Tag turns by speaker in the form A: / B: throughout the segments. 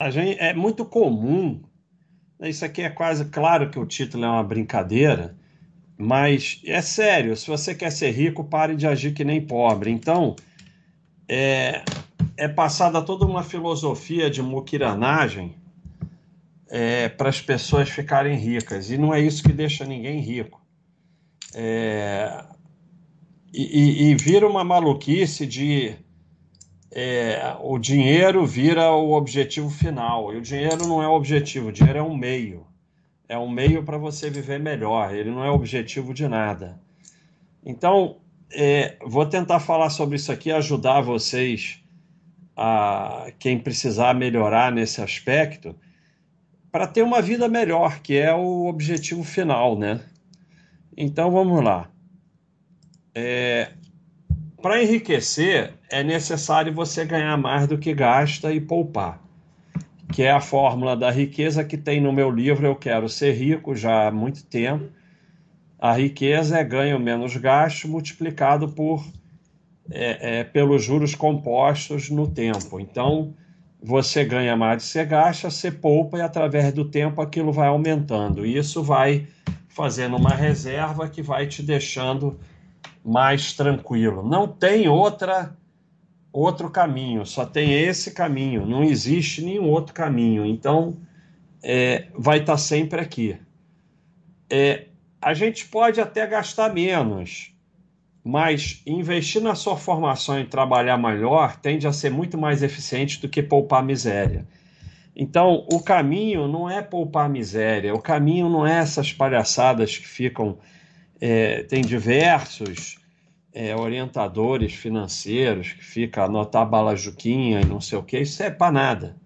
A: A gente, é muito comum, né, isso aqui é quase claro que o título é uma brincadeira, mas é sério, se você quer ser rico, pare de agir que nem pobre. Então, é, é passada toda uma filosofia de muquiranagem é, para as pessoas ficarem ricas, e não é isso que deixa ninguém rico. É, e, e, e vira uma maluquice de é, o dinheiro vira o objetivo final. E o dinheiro não é o objetivo, o dinheiro é um meio. É um meio para você viver melhor, ele não é objetivo de nada. Então, é, vou tentar falar sobre isso aqui, ajudar vocês, a quem precisar melhorar nesse aspecto, para ter uma vida melhor, que é o objetivo final, né? Então, vamos lá. É, para enriquecer, é necessário você ganhar mais do que gasta e poupar, que é a fórmula da riqueza que tem no meu livro Eu Quero Ser Rico já há muito tempo. A riqueza é ganho menos gasto multiplicado por é, é, pelos juros compostos no tempo. Então, você ganha mais do que você gasta, você poupa e através do tempo aquilo vai aumentando. E isso vai fazendo uma reserva que vai te deixando mais tranquilo. Não tem outra outro caminho, só tem esse caminho, não existe nenhum outro caminho. Então, é, vai estar tá sempre aqui. É, a gente pode até gastar menos, mas investir na sua formação e trabalhar melhor tende a ser muito mais eficiente do que poupar miséria. Então, o caminho não é poupar miséria, o caminho não é essas palhaçadas que ficam. É, tem diversos é, orientadores financeiros que fica anotar balajuquinha e não sei o que, isso é para nada.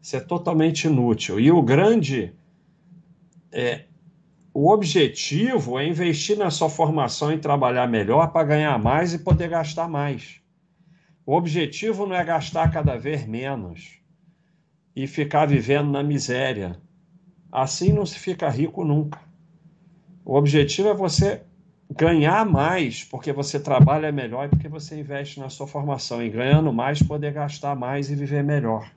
A: Isso é totalmente inútil. E o grande. É, o objetivo é investir na sua formação e trabalhar melhor para ganhar mais e poder gastar mais. O objetivo não é gastar cada vez menos e ficar vivendo na miséria. Assim não se fica rico nunca. O objetivo é você ganhar mais porque você trabalha melhor e porque você investe na sua formação. E ganhando mais, poder gastar mais e viver melhor.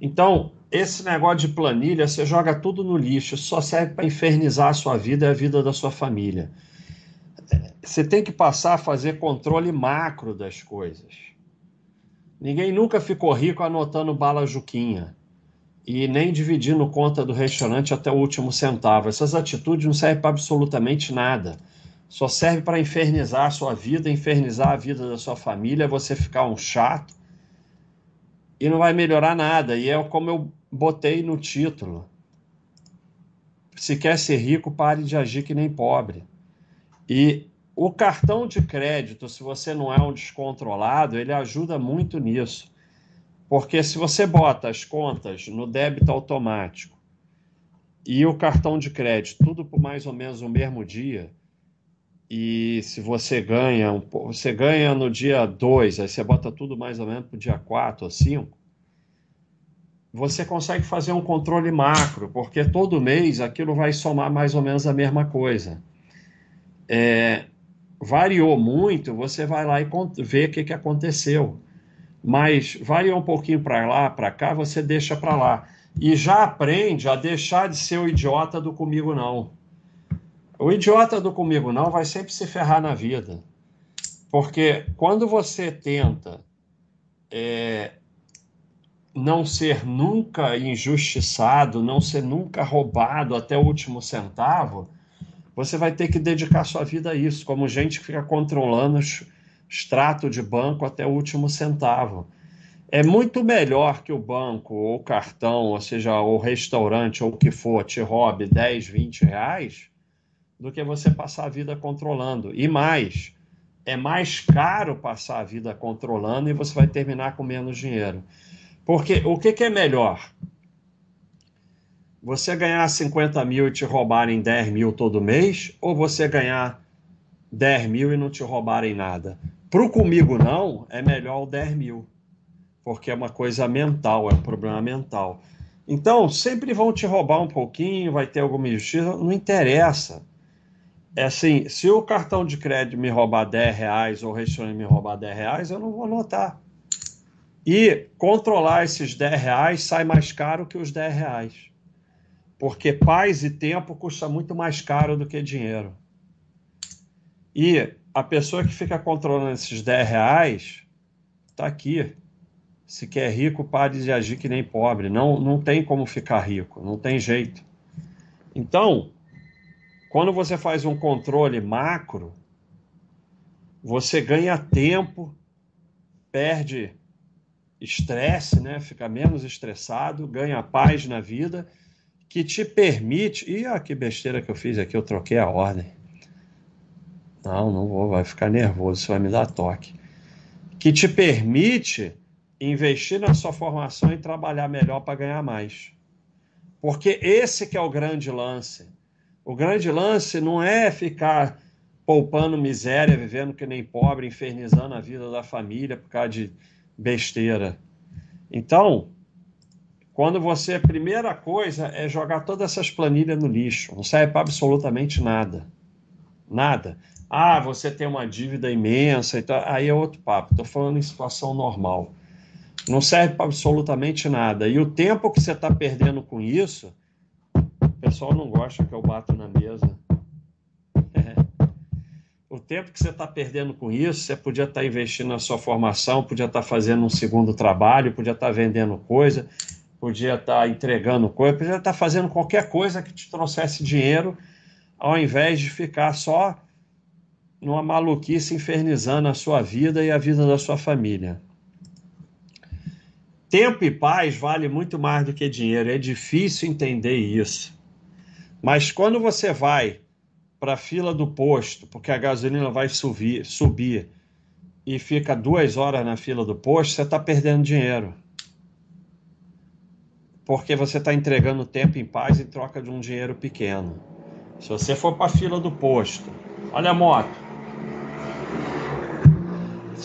A: Então, esse negócio de planilha, você joga tudo no lixo, só serve para infernizar a sua vida e a vida da sua família. Você tem que passar a fazer controle macro das coisas. Ninguém nunca ficou rico anotando bala juquinha e nem dividindo conta do restaurante até o último centavo. Essas atitudes não servem para absolutamente nada. Só serve para infernizar a sua vida, infernizar a vida da sua família, você ficar um chato e não vai melhorar nada. E é como eu botei no título. Se quer ser rico, pare de agir que nem pobre. E o cartão de crédito, se você não é um descontrolado, ele ajuda muito nisso. Porque se você bota as contas no débito automático e o cartão de crédito, tudo por mais ou menos o mesmo dia, e se você ganha, você ganha no dia 2, aí você bota tudo mais ou menos para o dia 4 ou 5, você consegue fazer um controle macro, porque todo mês aquilo vai somar mais ou menos a mesma coisa. É, variou muito, você vai lá e vê o que, que aconteceu mas varia um pouquinho para lá, para cá, você deixa para lá. E já aprende a deixar de ser o idiota do comigo não. O idiota do comigo não vai sempre se ferrar na vida. Porque quando você tenta é, não ser nunca injustiçado, não ser nunca roubado até o último centavo, você vai ter que dedicar sua vida a isso, como gente que fica controlando os extrato de banco até o último centavo. É muito melhor que o banco, ou o cartão, ou seja, o restaurante, ou o que for, te roube 10, 20 reais, do que você passar a vida controlando. E mais, é mais caro passar a vida controlando e você vai terminar com menos dinheiro. Porque o que, que é melhor? Você ganhar 50 mil e te roubarem 10 mil todo mês, ou você ganhar 10 mil e não te roubarem nada? Para o comigo não, é melhor o 10 mil, porque é uma coisa mental, é um problema mental. Então, sempre vão te roubar um pouquinho, vai ter alguma injustiça, não interessa. É assim, se o cartão de crédito me roubar 10 reais ou o restaurante me roubar 10 reais, eu não vou notar. E controlar esses 10 reais sai mais caro que os 10 reais. Porque paz e tempo custa muito mais caro do que dinheiro. E a pessoa que fica controlando esses 10 reais está aqui. Se quer rico, pare de agir que nem pobre. Não, não tem como ficar rico, não tem jeito. Então, quando você faz um controle macro, você ganha tempo, perde estresse, né? Fica menos estressado, ganha paz na vida, que te permite. Ih, ah, que besteira que eu fiz aqui, eu troquei a ordem. Não, não vou, vai ficar nervoso, isso vai me dar toque. Que te permite investir na sua formação e trabalhar melhor para ganhar mais. Porque esse que é o grande lance. O grande lance não é ficar poupando miséria, vivendo que nem pobre, infernizando a vida da família por causa de besteira. Então, quando você, a primeira coisa é jogar todas essas planilhas no lixo, não serve para absolutamente nada. Nada. Ah, você tem uma dívida imensa, então, aí é outro papo. Estou falando em situação normal. Não serve para absolutamente nada. E o tempo que você está perdendo com isso, o pessoal não gosta que eu bato na mesa. o tempo que você está perdendo com isso, você podia estar tá investindo na sua formação, podia estar tá fazendo um segundo trabalho, podia estar tá vendendo coisa, podia estar entregando coisa, podia estar fazendo qualquer coisa que te trouxesse dinheiro, ao invés de ficar só numa maluquice infernizando a sua vida e a vida da sua família. Tempo e paz vale muito mais do que dinheiro. É difícil entender isso. Mas quando você vai para a fila do posto, porque a gasolina vai subir, subir e fica duas horas na fila do posto, você está perdendo dinheiro. Porque você está entregando tempo em paz em troca de um dinheiro pequeno. Se você for para a fila do posto, olha a moto.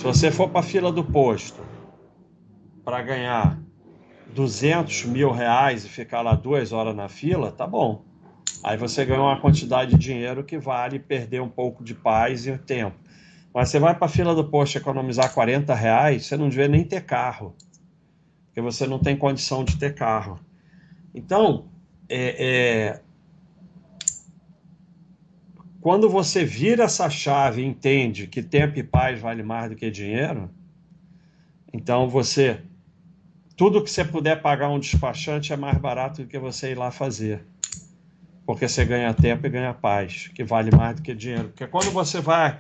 A: Se você for para a fila do posto para ganhar 200 mil reais e ficar lá duas horas na fila, tá bom. Aí você ganha uma quantidade de dinheiro que vale perder um pouco de paz e tempo. Mas você vai para a fila do posto economizar 40 reais, você não devia nem ter carro. Porque você não tem condição de ter carro. Então, é, é... quando você vira essa chave e entende que tempo e paz vale mais do que dinheiro, então você. Tudo que você puder pagar um despachante é mais barato do que você ir lá fazer porque você ganha tempo e ganha paz, que vale mais do que dinheiro. Porque quando você vai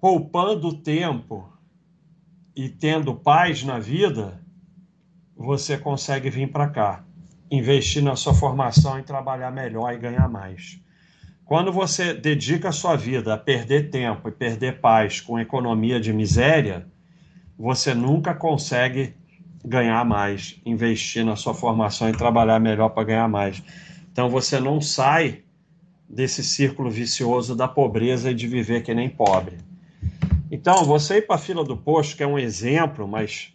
A: poupando tempo e tendo paz na vida, você consegue vir para cá, investir na sua formação e trabalhar melhor e ganhar mais. Quando você dedica a sua vida a perder tempo e perder paz com economia de miséria, você nunca consegue ganhar mais, investir na sua formação e trabalhar melhor para ganhar mais. Então você não sai desse círculo vicioso da pobreza e de viver que nem pobre. Então, você ir para a fila do posto, que é um exemplo, mas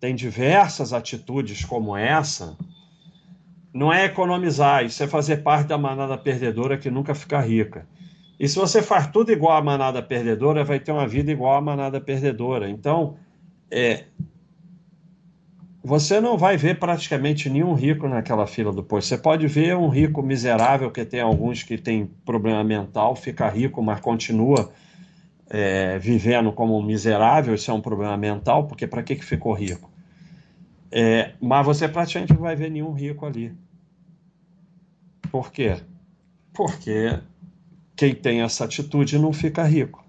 A: tem diversas atitudes como essa, não é economizar, isso é fazer parte da manada perdedora que nunca fica rica. E se você faz tudo igual à manada perdedora, vai ter uma vida igual à manada perdedora. Então, é, você não vai ver praticamente nenhum rico naquela fila do posto. Você pode ver um rico miserável, que tem alguns que tem problema mental, fica rico, mas continua é, vivendo como um miserável. Isso é um problema mental, porque para que, que ficou rico? É, mas você praticamente não vai ver nenhum rico ali. Por quê? Porque quem tem essa atitude não fica rico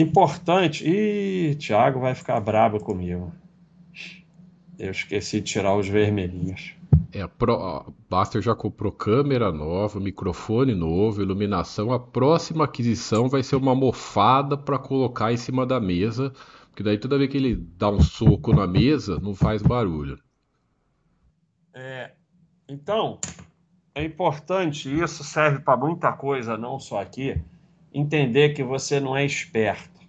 A: importante. Ih, Thiago vai ficar bravo comigo. Eu esqueci de tirar os vermelhinhos.
B: É, a Pro, Baster já comprou câmera nova, microfone novo, iluminação. A próxima aquisição vai ser uma mofada para colocar em cima da mesa, porque daí toda vez que ele dá um soco na mesa, não faz barulho.
A: É, então, é importante, isso serve para muita coisa, não só aqui entender que você não é esperto.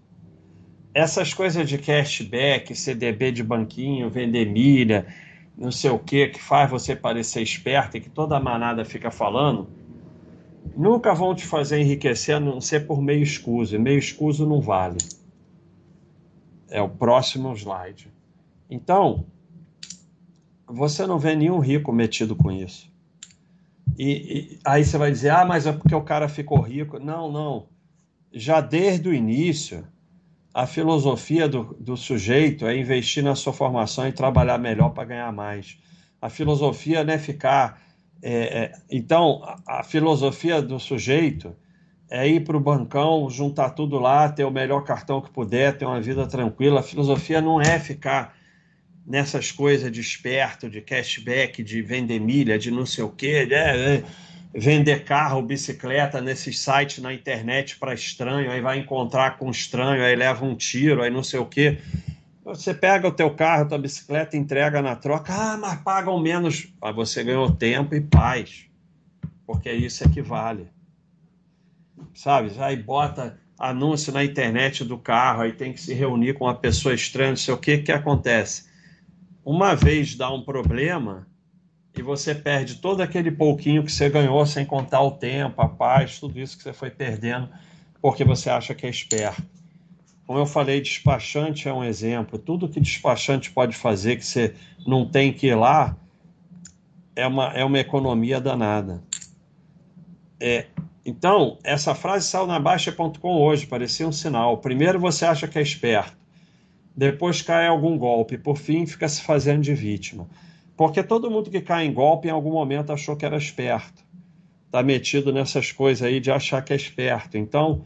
A: Essas coisas de cashback, CDB de banquinho, vender milha, não sei o que, que faz você parecer esperto e que toda a manada fica falando, nunca vão te fazer enriquecer a não ser por meio escuso. E meio escuso não vale. É o próximo slide. Então, você não vê nenhum rico metido com isso. E, e, aí você vai dizer, ah, mas é porque o cara ficou rico. Não, não. Já desde o início, a filosofia do, do sujeito é investir na sua formação e trabalhar melhor para ganhar mais. A filosofia não é ficar. É, é, então, a, a filosofia do sujeito é ir para o bancão, juntar tudo lá, ter o melhor cartão que puder, ter uma vida tranquila. A filosofia não é ficar nessas coisas de esperto, de cashback, de vender milha, de não sei o quê, né? vender carro, bicicleta nesses sites na internet para estranho, aí vai encontrar com estranho, aí leva um tiro, aí não sei o quê. Você pega o teu carro, tua bicicleta, entrega na troca, ah, mas pagam menos. Mas você ganhou tempo e paz, porque isso equivale. Sabe? Aí bota anúncio na internet do carro, aí tem que se reunir com uma pessoa estranha, não sei o que, que acontece? Uma vez dá um problema e você perde todo aquele pouquinho que você ganhou sem contar o tempo, a paz, tudo isso que você foi perdendo porque você acha que é esperto. Como eu falei, despachante é um exemplo. Tudo que despachante pode fazer que você não tem que ir lá é uma, é uma economia danada. É, então, essa frase saiu na Baixa.com hoje, parecia um sinal. Primeiro você acha que é esperto depois cai algum golpe, por fim fica se fazendo de vítima. Porque todo mundo que cai em golpe em algum momento achou que era esperto. Está metido nessas coisas aí de achar que é esperto. Então,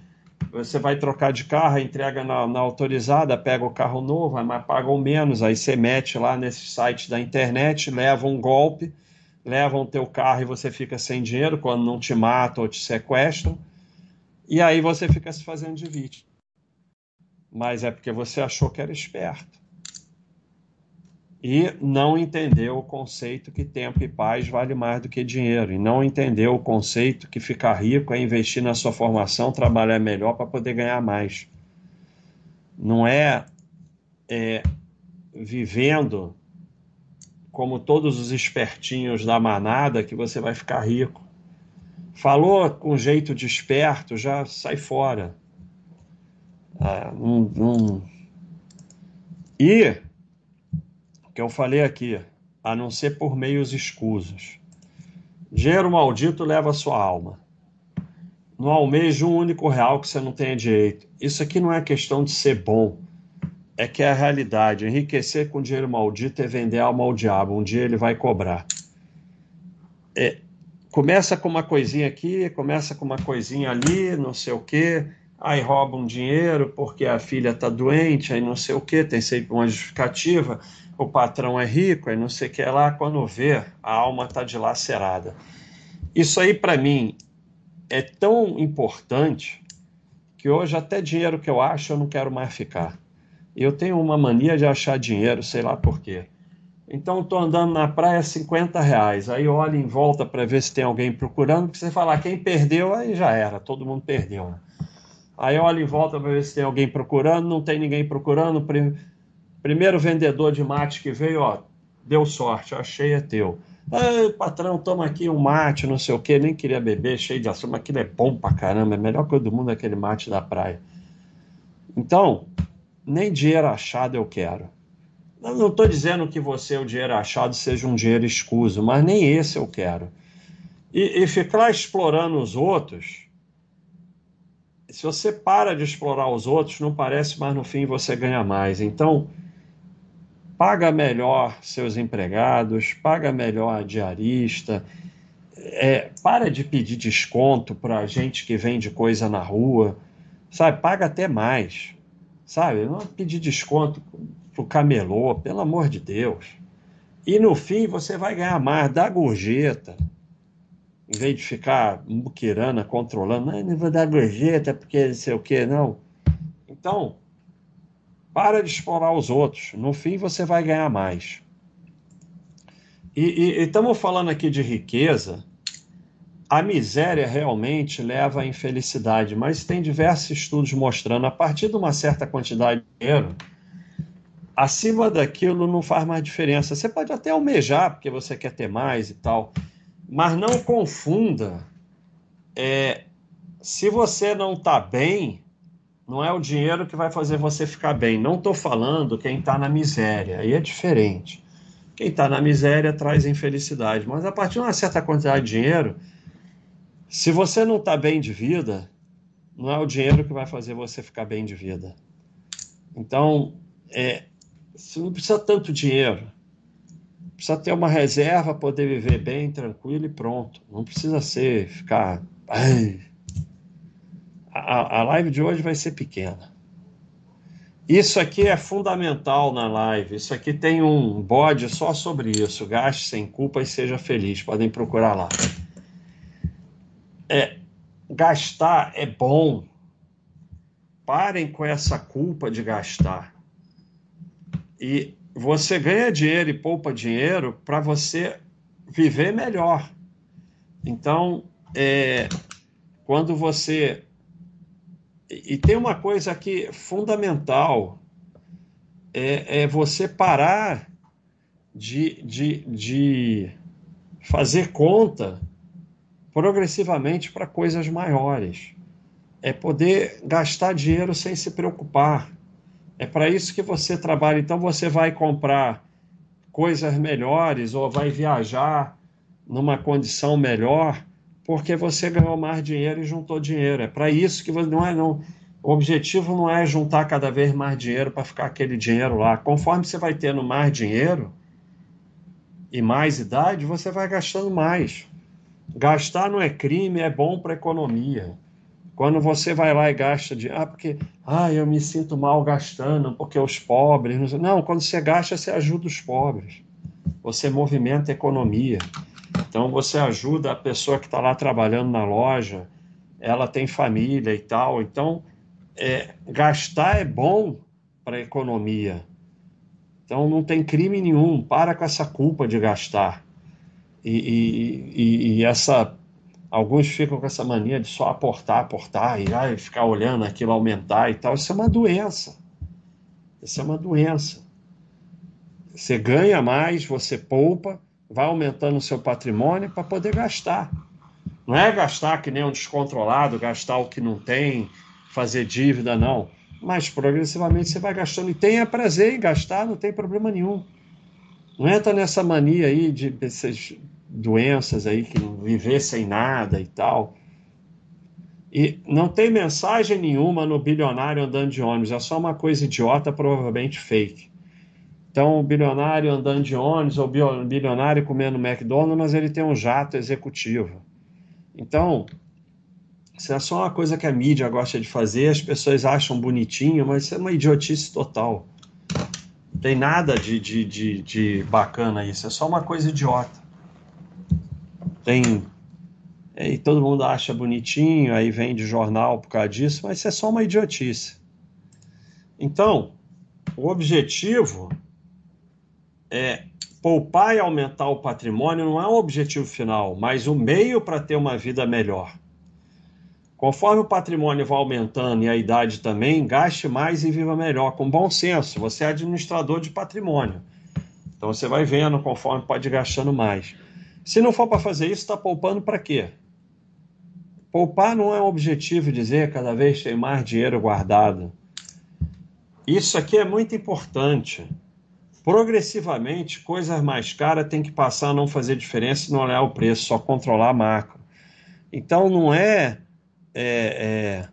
A: você vai trocar de carro, entrega na, na autorizada, pega o carro novo, mas pagam menos. Aí você mete lá nesse site da internet, leva um golpe, levam o teu carro e você fica sem dinheiro quando não te matam ou te sequestram. E aí você fica se fazendo de vítima mas é porque você achou que era esperto. E não entendeu o conceito que tempo e paz vale mais do que dinheiro. E não entendeu o conceito que ficar rico é investir na sua formação, trabalhar melhor para poder ganhar mais. Não é, é vivendo como todos os espertinhos da manada que você vai ficar rico. Falou com jeito de esperto, já sai fora. Ah, um, um... E, que eu falei aqui, a não ser por meios escusos. Dinheiro maldito leva a sua alma. Não almeja um único real que você não tenha direito. Isso aqui não é questão de ser bom. É que é a realidade. Enriquecer com dinheiro maldito é vender alma ao diabo. Um dia ele vai cobrar. É, começa com uma coisinha aqui, começa com uma coisinha ali, não sei o quê aí roubam dinheiro porque a filha está doente, aí não sei o que, tem sempre uma justificativa, o patrão é rico, aí não sei o que lá, quando vê, a alma está dilacerada. Isso aí, para mim, é tão importante que hoje até dinheiro que eu acho eu não quero mais ficar. Eu tenho uma mania de achar dinheiro, sei lá por quê. Então estou andando na praia 50 reais, aí olho em volta para ver se tem alguém procurando, porque você falar quem perdeu, aí já era, todo mundo perdeu. Né? Aí olha em volta para ver se tem alguém procurando, não tem ninguém procurando. Primeiro vendedor de mate que veio, ó, deu sorte, achei é teu. Ei, patrão, toma aqui um mate, não sei o que, nem queria beber, cheio de açúcar, mas aquilo é bom pra caramba, é melhor coisa do mundo aquele mate da praia. Então, nem dinheiro achado eu quero. Eu não estou dizendo que você, o dinheiro achado, seja um dinheiro escuso, mas nem esse eu quero. E, e ficar explorando os outros, se você para de explorar os outros, não parece, mas no fim você ganha mais. Então, paga melhor seus empregados, paga melhor a diarista, é, para de pedir desconto para gente que vende coisa na rua, sabe? Paga até mais, sabe? Não pedir desconto pro camelô, pelo amor de Deus. E no fim você vai ganhar mais, dá gorjeta em vez de ficar muquirana, controlando, não, não vou dar gorjeta porque não sei o que, não. Então, para de explorar os outros. No fim, você vai ganhar mais. E estamos falando aqui de riqueza. A miséria realmente leva à infelicidade, mas tem diversos estudos mostrando, a partir de uma certa quantidade de dinheiro, acima daquilo não faz mais diferença. Você pode até almejar, porque você quer ter mais e tal, mas não confunda. É, se você não está bem, não é o dinheiro que vai fazer você ficar bem. Não estou falando quem está na miséria, aí é diferente. Quem está na miséria traz infelicidade, mas a partir de uma certa quantidade de dinheiro, se você não está bem de vida, não é o dinheiro que vai fazer você ficar bem de vida. Então, é, você não precisa tanto dinheiro. Precisa ter uma reserva, poder viver bem, tranquilo e pronto. Não precisa ser, ficar. Ai. A, a live de hoje vai ser pequena. Isso aqui é fundamental na live. Isso aqui tem um bode só sobre isso. Gaste sem culpa e seja feliz. Podem procurar lá. É, gastar é bom. Parem com essa culpa de gastar. E você ganha dinheiro e poupa dinheiro para você viver melhor. Então, é, quando você. E tem uma coisa aqui fundamental: é, é você parar de, de, de fazer conta progressivamente para coisas maiores. É poder gastar dinheiro sem se preocupar. É para isso que você trabalha. Então você vai comprar coisas melhores ou vai viajar numa condição melhor porque você ganhou mais dinheiro e juntou dinheiro. É para isso que você não é não. O objetivo não é juntar cada vez mais dinheiro para ficar aquele dinheiro lá. Conforme você vai tendo mais dinheiro e mais idade, você vai gastando mais. Gastar não é crime, é bom para a economia. Quando você vai lá e gasta de, ah, porque, ah, eu me sinto mal gastando, porque os pobres. Não, quando você gasta, você ajuda os pobres. Você movimenta a economia. Então você ajuda a pessoa que está lá trabalhando na loja, ela tem família e tal. Então, é, gastar é bom para a economia. Então não tem crime nenhum. Para com essa culpa de gastar. E, e, e, e essa Alguns ficam com essa mania de só aportar, aportar e ai, ficar olhando aquilo aumentar e tal. Isso é uma doença. Isso é uma doença. Você ganha mais, você poupa, vai aumentando o seu patrimônio para poder gastar. Não é gastar que nem um descontrolado, gastar o que não tem, fazer dívida, não. Mas progressivamente você vai gastando e tenha prazer em gastar, não tem problema nenhum. Não entra nessa mania aí de doenças aí que viver sem nada e tal. E não tem mensagem nenhuma no bilionário andando de ônibus, é só uma coisa idiota, provavelmente fake. Então, o bilionário andando de ônibus ou bilionário comendo McDonald's, ele tem um jato executivo. Então, isso é só uma coisa que a mídia gosta de fazer, as pessoas acham bonitinho, mas isso é uma idiotice total. Não tem nada de, de, de, de bacana isso, é só uma coisa idiota tem. E todo mundo acha bonitinho, aí vende jornal por causa disso, mas isso é só uma idiotice. Então, o objetivo é poupar e aumentar o patrimônio não é o objetivo final, mas o meio para ter uma vida melhor. Conforme o patrimônio vai aumentando e a idade também, gaste mais e viva melhor, com bom senso. Você é administrador de patrimônio. Então você vai vendo conforme pode gastando mais. Se não for para fazer isso, está poupando para quê? Poupar não é um objetivo dizer cada vez tem mais dinheiro guardado. Isso aqui é muito importante. Progressivamente, coisas mais caras têm que passar a não fazer diferença e não olhar o preço, só controlar a macro. Então não é, é, é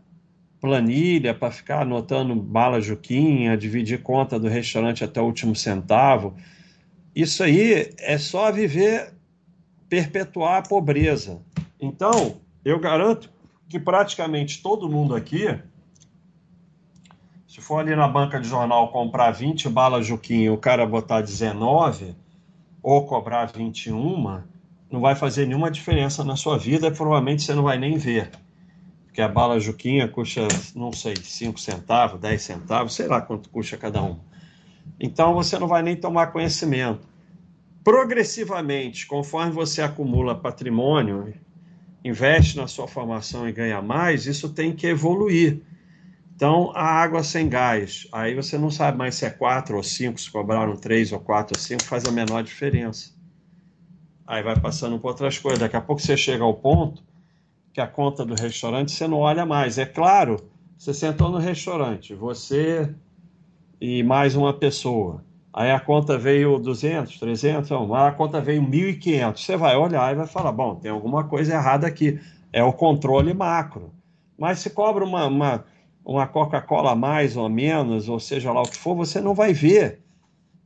A: planilha para ficar anotando bala juquinha, dividir conta do restaurante até o último centavo. Isso aí é só viver perpetuar a pobreza. Então, eu garanto que praticamente todo mundo aqui, se for ali na banca de jornal comprar 20 balas Juquinha o cara botar 19 ou cobrar 21, não vai fazer nenhuma diferença na sua vida provavelmente você não vai nem ver. Porque a bala Juquinha custa, não sei, 5 centavos, 10 centavos, sei lá quanto custa cada um. Então você não vai nem tomar conhecimento progressivamente, conforme você acumula patrimônio, investe na sua formação e ganha mais, isso tem que evoluir. Então, a água sem gás, aí você não sabe mais se é 4 ou 5, se cobraram 3 ou 4 ou 5, faz a menor diferença. Aí vai passando por outras coisas. Daqui a pouco você chega ao ponto que a conta do restaurante você não olha mais. É claro Você sentou no restaurante, você e mais uma pessoa. Aí a conta veio 200, 300, não, a conta veio 1.500. Você vai olhar e vai falar: bom, tem alguma coisa errada aqui. É o controle macro. Mas se cobra uma, uma, uma Coca-Cola mais ou menos, ou seja lá o que for, você não vai ver.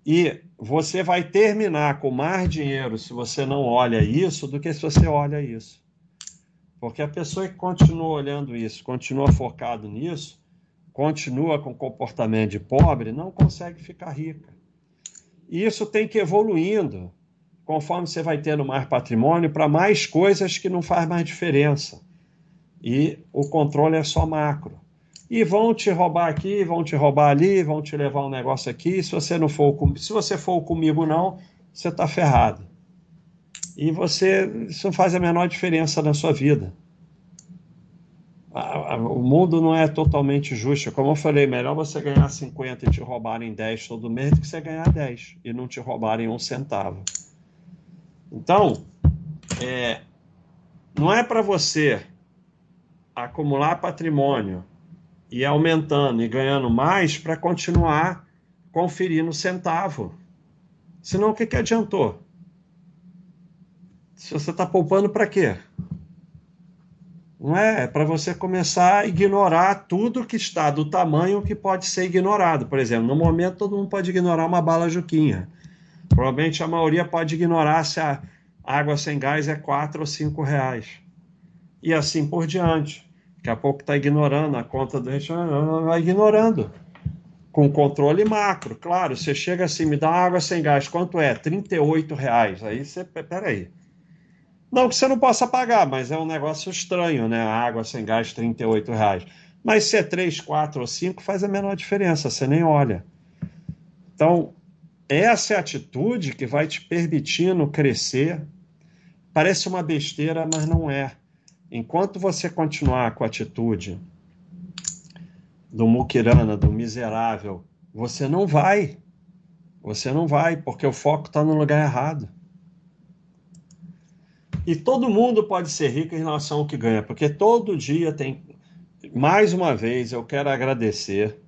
A: E você vai terminar com mais dinheiro se você não olha isso do que se você olha isso. Porque a pessoa que continua olhando isso, continua focado nisso, continua com comportamento de pobre, não consegue ficar rica. E isso tem que ir evoluindo, conforme você vai tendo mais patrimônio, para mais coisas que não faz mais diferença. E o controle é só macro. E vão te roubar aqui, vão te roubar ali, vão te levar um negócio aqui. Se você não for, se você for comigo não, você está ferrado. E você, isso não faz a menor diferença na sua vida o mundo não é totalmente justo. Como eu falei, melhor você ganhar 50 e te roubarem 10 todo mês do que você ganhar 10 e não te roubarem um centavo. Então, é, não é para você acumular patrimônio e aumentando e ganhando mais para continuar conferindo centavo. Senão, o que, que adiantou? Se você está poupando para quê? Não é? É para você começar a ignorar tudo que está do tamanho que pode ser ignorado. Por exemplo, no momento todo mundo pode ignorar uma bala juquinha. Provavelmente a maioria pode ignorar se a água sem gás é 4 ou 5 reais. E assim por diante. Daqui a pouco está ignorando a conta do restaurante, vai ignorando. Com controle macro, claro. Você chega assim, me dá água sem gás, quanto é? 38 reais. Aí você, peraí. Não que você não possa pagar, mas é um negócio estranho, né? Água sem gás, 38 reais. Mas se é 3, 4 ou 5, faz a menor diferença, você nem olha. Então, essa é a atitude que vai te permitindo crescer. Parece uma besteira, mas não é. Enquanto você continuar com a atitude do muquirana, do miserável, você não vai. Você não vai, porque o foco está no lugar errado. E todo mundo pode ser rico em relação ao que ganha, porque todo dia tem. Mais uma vez, eu quero agradecer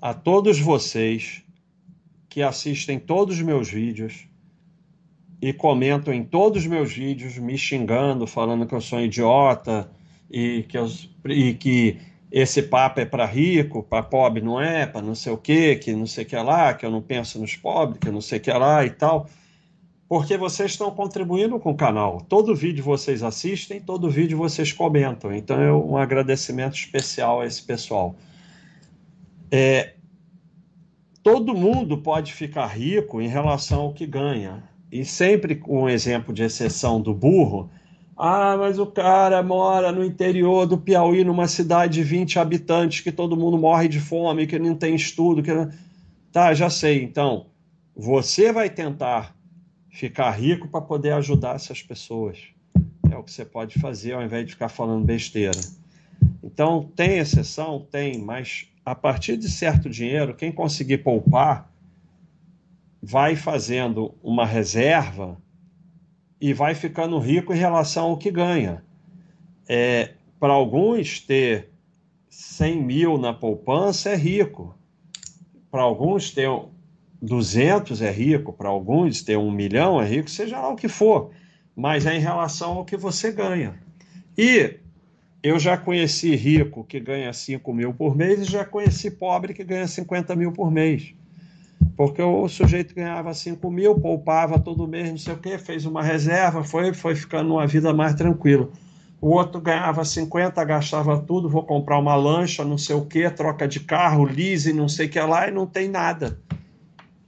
A: a todos vocês que assistem todos os meus vídeos e comentam em todos os meus vídeos me xingando, falando que eu sou um idiota e que, eu, e que esse papo é para rico, para pobre não é, para não sei o quê, que não sei o que lá, que eu não penso nos pobres, que não sei o que lá e tal porque vocês estão contribuindo com o canal. Todo vídeo vocês assistem, todo vídeo vocês comentam. Então é um agradecimento especial a esse pessoal. É, todo mundo pode ficar rico em relação ao que ganha. E sempre com um exemplo de exceção do burro. Ah, mas o cara mora no interior do Piauí, numa cidade de 20 habitantes, que todo mundo morre de fome, que não tem estudo. Que... Tá, já sei. Então, você vai tentar ficar rico para poder ajudar essas pessoas. É o que você pode fazer ao invés de ficar falando besteira. Então, tem exceção? Tem, mas a partir de certo dinheiro, quem conseguir poupar vai fazendo uma reserva e vai ficando rico em relação ao que ganha. É, para alguns, ter 100 mil na poupança é rico. Para alguns, ter 200 é rico, para alguns ter um milhão é rico, seja lá o que for, mas é em relação ao que você ganha. E eu já conheci rico que ganha 5 mil por mês e já conheci pobre que ganha 50 mil por mês. Porque o sujeito ganhava 5 mil, poupava todo mês, não sei o quê, fez uma reserva, foi, foi ficando uma vida mais tranquila. O outro ganhava 50, gastava tudo, vou comprar uma lancha, não sei o quê, troca de carro, lease, não sei o que lá, e não tem nada.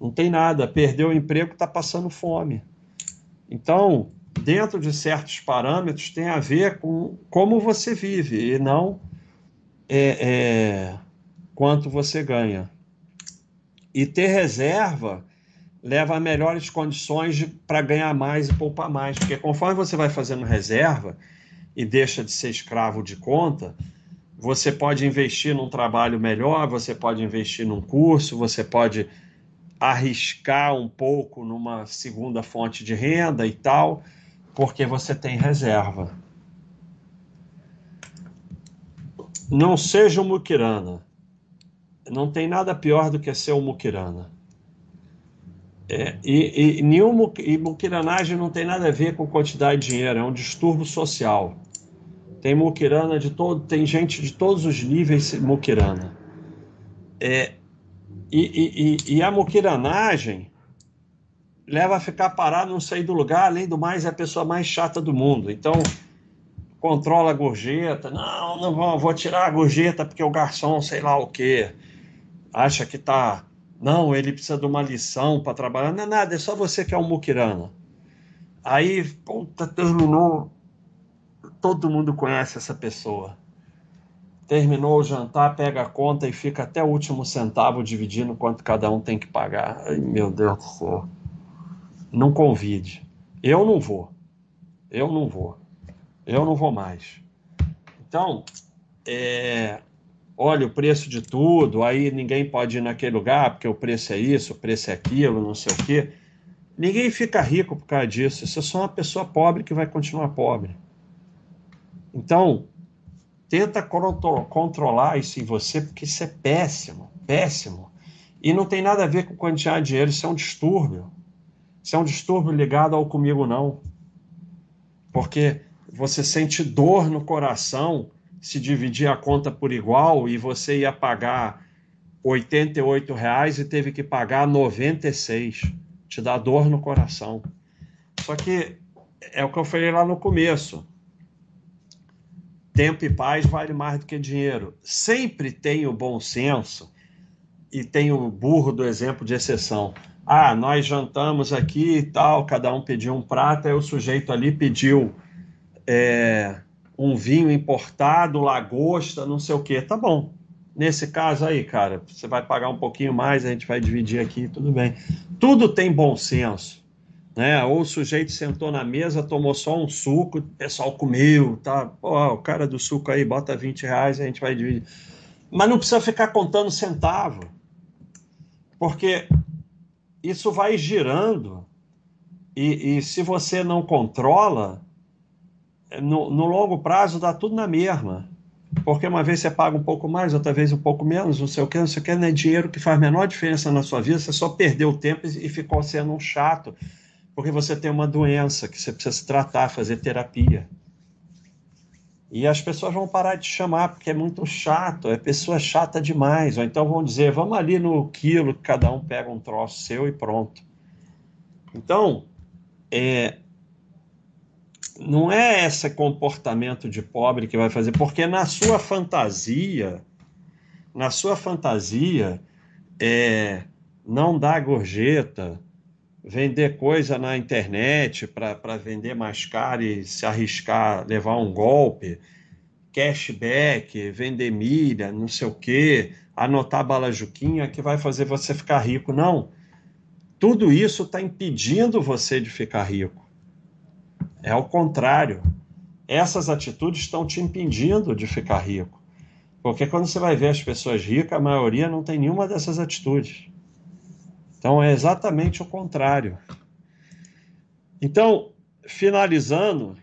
A: Não tem nada. Perdeu o emprego, está passando fome. Então, dentro de certos parâmetros, tem a ver com como você vive e não é, é, quanto você ganha. E ter reserva leva a melhores condições para ganhar mais e poupar mais. Porque conforme você vai fazendo reserva e deixa de ser escravo de conta, você pode investir num trabalho melhor, você pode investir num curso, você pode arriscar um pouco numa segunda fonte de renda e tal, porque você tem reserva. não seja um muquirana. Não tem nada pior do que ser um muquirana. É, e, e, nenhum, e muquiranagem não tem nada a ver com quantidade de dinheiro, é um distúrbio social. Tem muquirana de todo, tem gente de todos os níveis muquirana. É, e, e, e a muquiranagem leva a ficar parado, não sair do lugar, além do mais, é a pessoa mais chata do mundo. Então, controla a gorjeta. Não, não vou, vou tirar a gorjeta porque o garçom, sei lá o quê, acha que tá. Não, ele precisa de uma lição para trabalhar. Não é nada, é só você que é um muquirana. Aí, puta, terminou. Todo mundo conhece essa pessoa. Terminou o jantar, pega a conta e fica até o último centavo dividindo quanto cada um tem que pagar. Ai, meu Deus do céu. Não convide. Eu não vou. Eu não vou. Eu não vou mais. Então, é, olha o preço de tudo, aí ninguém pode ir naquele lugar porque o preço é isso, o preço é aquilo, não sei o quê. Ninguém fica rico por causa disso. Você é só uma pessoa pobre que vai continuar pobre. Então, Tenta controlar isso em você, porque isso é péssimo, péssimo. E não tem nada a ver com quantidade de dinheiro, isso é um distúrbio. Isso é um distúrbio ligado ao comigo não. Porque você sente dor no coração se dividir a conta por igual e você ia pagar 88 reais e teve que pagar 96. Te dá dor no coração. Só que é o que eu falei lá no começo Tempo e paz vale mais do que dinheiro. Sempre tem o bom senso e tem o burro do exemplo de exceção. Ah, nós jantamos aqui e tal, cada um pediu um prato, aí o sujeito ali pediu é, um vinho importado, lagosta, não sei o quê. Tá bom. Nesse caso aí, cara, você vai pagar um pouquinho mais, a gente vai dividir aqui, tudo bem. Tudo tem bom senso né? Ou o sujeito sentou na mesa, tomou só um suco, o pessoal comeu, tá? Pô, o cara do suco aí bota 20 reais, a gente vai dividir. Mas não precisa ficar contando centavo, porque isso vai girando e, e se você não controla, no, no longo prazo dá tudo na mesma. Porque uma vez você paga um pouco mais, outra vez um pouco menos, não sei o que, não sei o que, não é dinheiro que faz a menor diferença na sua vida, você só perdeu tempo e ficou sendo um chato porque você tem uma doença que você precisa tratar, fazer terapia. E as pessoas vão parar de chamar porque é muito chato, é pessoa chata demais. Ou então vão dizer, vamos ali no quilo, que cada um pega um troço seu e pronto. Então, é, não é esse comportamento de pobre que vai fazer, porque na sua fantasia, na sua fantasia, é, não dá gorjeta, vender coisa na internet para vender mais caro e se arriscar, levar um golpe, cashback, vender milha, não sei o quê, anotar balajuquinha que vai fazer você ficar rico. Não. Tudo isso está impedindo você de ficar rico. É o contrário. Essas atitudes estão te impedindo de ficar rico. Porque quando você vai ver as pessoas ricas, a maioria não tem nenhuma dessas atitudes. Então é exatamente o contrário. Então, finalizando,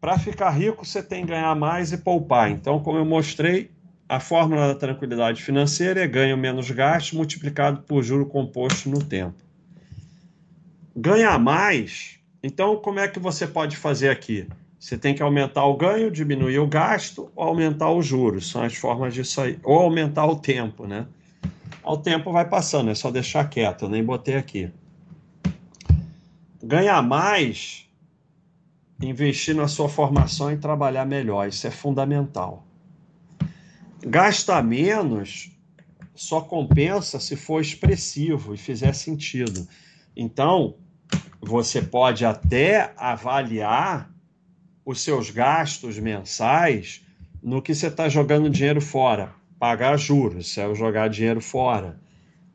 A: para ficar rico você tem que ganhar mais e poupar. Então, como eu mostrei, a fórmula da tranquilidade financeira é ganho menos gasto multiplicado por juro composto no tempo. Ganhar mais, então como é que você pode fazer aqui? Você tem que aumentar o ganho, diminuir o gasto ou aumentar os juros. São as formas disso aí. Ou aumentar o tempo, né? Ao tempo vai passando, é só deixar quieto, eu nem botei aqui. Ganhar mais, investir na sua formação e trabalhar melhor, isso é fundamental. Gastar menos só compensa se for expressivo e fizer sentido. Então, você pode até avaliar os seus gastos mensais no que você está jogando dinheiro fora pagar juros, isso é jogar dinheiro fora.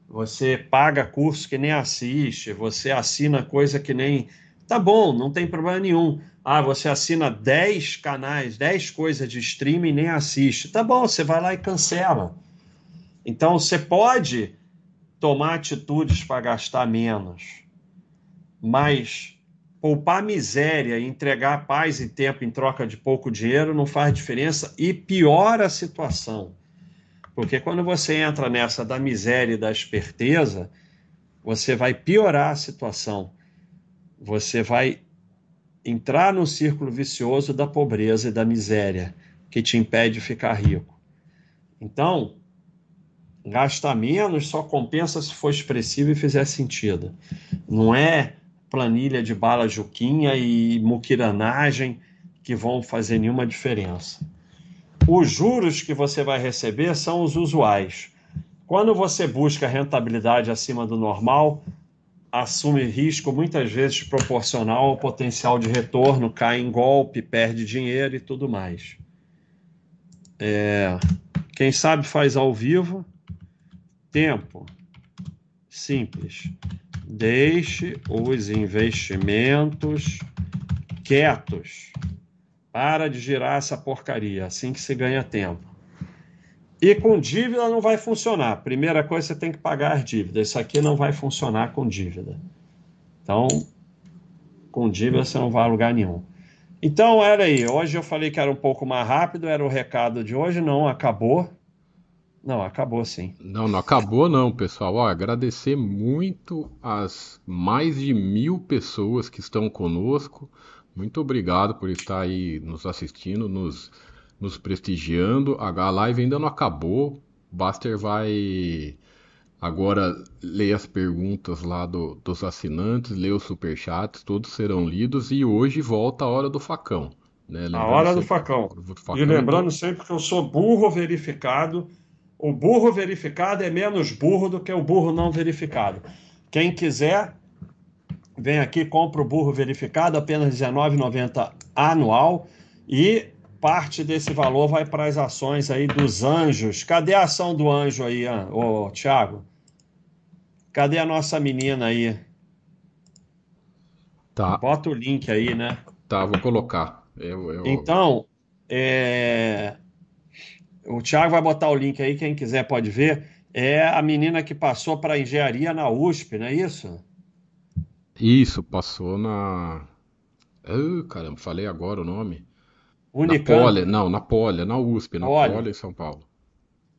A: Você paga curso que nem assiste, você assina coisa que nem. Tá bom, não tem problema nenhum. Ah, você assina 10 canais, 10 coisas de streaming e nem assiste. Tá bom, você vai lá e cancela. Então você pode tomar atitudes para gastar menos, mas Poupar miséria e entregar paz e tempo em troca de pouco dinheiro não faz diferença e piora a situação. Porque quando você entra nessa da miséria e da esperteza, você vai piorar a situação. Você vai entrar no círculo vicioso da pobreza e da miséria, que te impede de ficar rico. Então, gastar menos só compensa se for expressivo e fizer sentido. Não é planilha de bala juquinha e muquiranagem que vão fazer nenhuma diferença. Os juros que você vai receber são os usuais. Quando você busca rentabilidade acima do normal, assume risco muitas vezes proporcional ao potencial de retorno, cai em golpe, perde dinheiro e tudo mais. É, quem sabe faz ao vivo. Tempo. Simples. Deixe os investimentos quietos. Para de girar essa porcaria, assim que se ganha tempo. E com dívida não vai funcionar. Primeira coisa, você tem que pagar as dívidas. Isso aqui não vai funcionar com dívida. Então, com dívida você não vai a lugar nenhum. Então, era aí. Hoje eu falei que era um pouco mais rápido, era o recado de hoje. Não, acabou. Não, acabou sim.
B: Não, não acabou não, pessoal. Ó, agradecer muito as mais de mil pessoas que estão conosco. Muito obrigado por estar aí nos assistindo, nos nos prestigiando. A live ainda não acabou. Baster vai agora ler as perguntas lá do, dos assinantes, ler os superchats, todos serão lidos e hoje volta a hora do facão.
A: Né? a hora do facão. do facão. E lembrando sempre que eu sou burro verificado. O burro verificado é menos burro do que o burro não verificado. Quem quiser, vem aqui, compra o burro verificado, apenas R$19,90 anual. E parte desse valor vai para as ações aí dos anjos. Cadê a ação do anjo aí, ô Thiago? Cadê a nossa menina aí?
B: Tá.
A: Bota o link aí, né?
B: Tá, vou colocar. Eu, eu...
A: Então, é... o Thiago vai botar o link aí, quem quiser pode ver. É a menina que passou para engenharia na USP, não é isso?
B: Isso, passou na. Oh, caramba, falei agora o nome.
A: Unicamp.
B: Na Poli, não, na Poli, na USP, na Olha, Poli em São Paulo.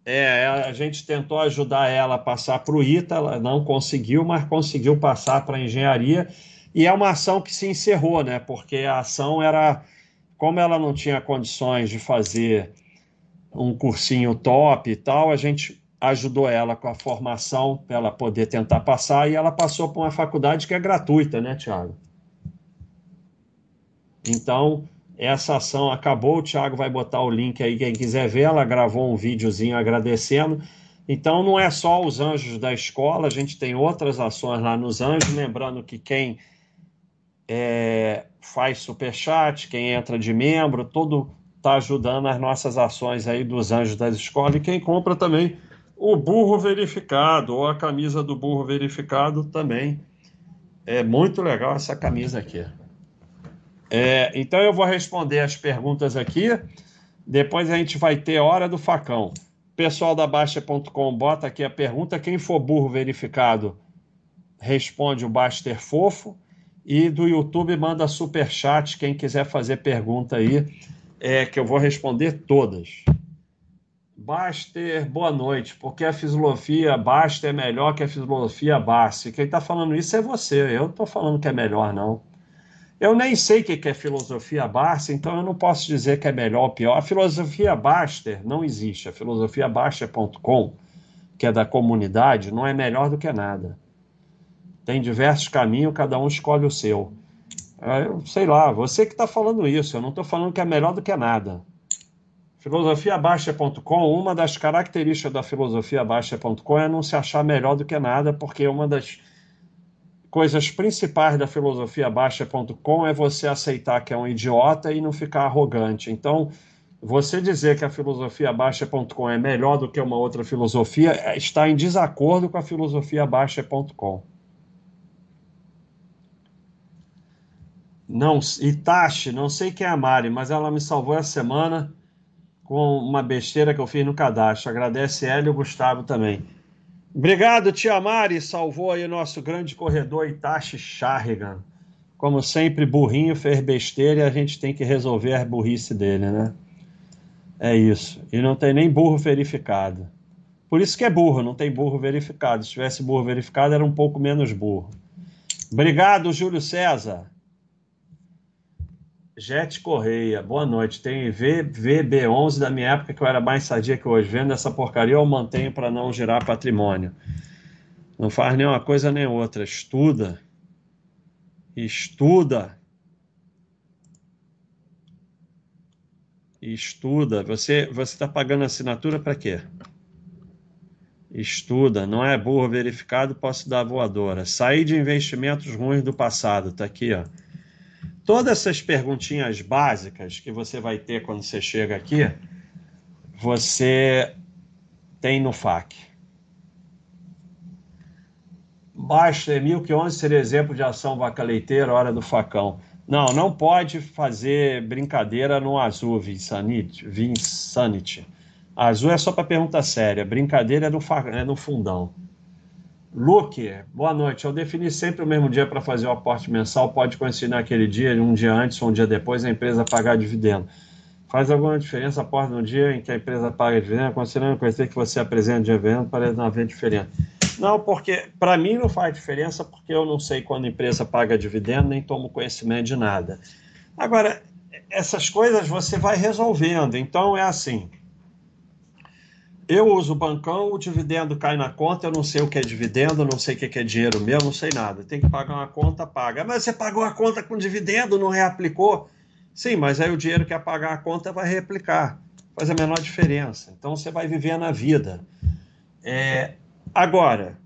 A: É, a gente tentou ajudar ela a passar para o ITA, ela não conseguiu, mas conseguiu passar para a engenharia. E é uma ação que se encerrou, né? Porque a ação era, como ela não tinha condições de fazer um cursinho top e tal, a gente ajudou ela com a formação para ela poder tentar passar e ela passou para uma faculdade que é gratuita, né, Tiago? Então, essa ação acabou, o Thiago vai botar o link aí, quem quiser ver, ela gravou um videozinho agradecendo. Então não é só os anjos da escola, a gente tem outras ações lá nos anjos, lembrando que quem é, faz superchat, quem entra de membro, todo está ajudando as nossas ações aí dos anjos da escola e quem compra também o burro verificado ou a camisa do burro verificado também. É muito legal essa camisa aqui. É, então eu vou responder as perguntas aqui. Depois a gente vai ter hora do facão. Pessoal da Baixa.com bota aqui a pergunta. Quem for burro verificado responde o Baster Fofo. E do YouTube manda super chat quem quiser fazer pergunta aí, é, que eu vou responder todas. Baster, boa noite. Porque a filosofia Baster é melhor que a filosofia Bassi. Quem está falando isso é você. Eu não estou falando que é melhor, não. Eu nem sei o que é filosofia Baster, então eu não posso dizer que é melhor ou pior. A filosofia Baster não existe. A filosofia Baster.com, que é da comunidade, não é melhor do que nada. Tem diversos caminhos, cada um escolhe o seu. É, eu sei lá, você que está falando isso, eu não estou falando que é melhor do que nada. Filosofiabaixa.com, uma das características da filosofiabaixa.com é não se achar melhor do que nada, porque uma das coisas principais da filosofia baixa.com é você aceitar que é um idiota e não ficar arrogante. Então, você dizer que a filosofia baixa.com é melhor do que uma outra filosofia é, está em desacordo com a filosofia baixa.com. Não, Itachi, não sei quem é a Mari, mas ela me salvou essa semana com uma besteira que eu fiz no cadastro. Agradece ela e Gustavo também. Obrigado, Tia Mari. Salvou aí nosso grande corredor Itachi Charrigan. como sempre, burrinho fez besteira e a gente tem que resolver a burrice dele, né? É isso. E não tem nem burro verificado. Por isso que é burro, não tem burro verificado. Se tivesse burro verificado, era um pouco menos burro. Obrigado, Júlio César. Jet Correia, boa noite. Tem VB11 da minha época que eu era mais sadia que hoje. Vendo essa porcaria, eu mantenho para não gerar patrimônio. Não faz nenhuma coisa nem outra. Estuda. Estuda. Estuda. Você você está pagando assinatura para quê? Estuda. Não é burro verificado, posso dar voadora. Sair de investimentos ruins do passado. Está aqui, ó. Todas essas perguntinhas básicas que você vai ter quando você chega aqui, você tem no FAQ. Basta Emil que 11 seria exemplo de ação vaca leiteira, hora do facão. Não, não pode fazer brincadeira no azul. Vinsanity. Azul é só para pergunta séria, brincadeira é no, é no fundão. Luke, boa noite. Eu defini sempre o mesmo dia para fazer o aporte mensal. Pode coincidir naquele dia, um dia antes ou um dia depois, a empresa pagar dividendo. Faz alguma diferença aporte no dia em que a empresa paga dividendo, considerando o que você apresenta dividendo, parece não haver diferença. Não, porque para mim não faz diferença, porque eu não sei quando a empresa paga dividendo, nem tomo conhecimento de nada. Agora, essas coisas você vai resolvendo. Então é assim. Eu uso o bancão, o dividendo cai na conta, eu não sei o que é dividendo, não sei o que é dinheiro meu, não sei nada. Tem que pagar uma conta, paga. Mas você pagou a conta com dividendo, não reaplicou? Sim, mas aí o dinheiro que é pagar a conta vai reaplicar. Faz a menor diferença. Então você vai viver na vida. É... Agora,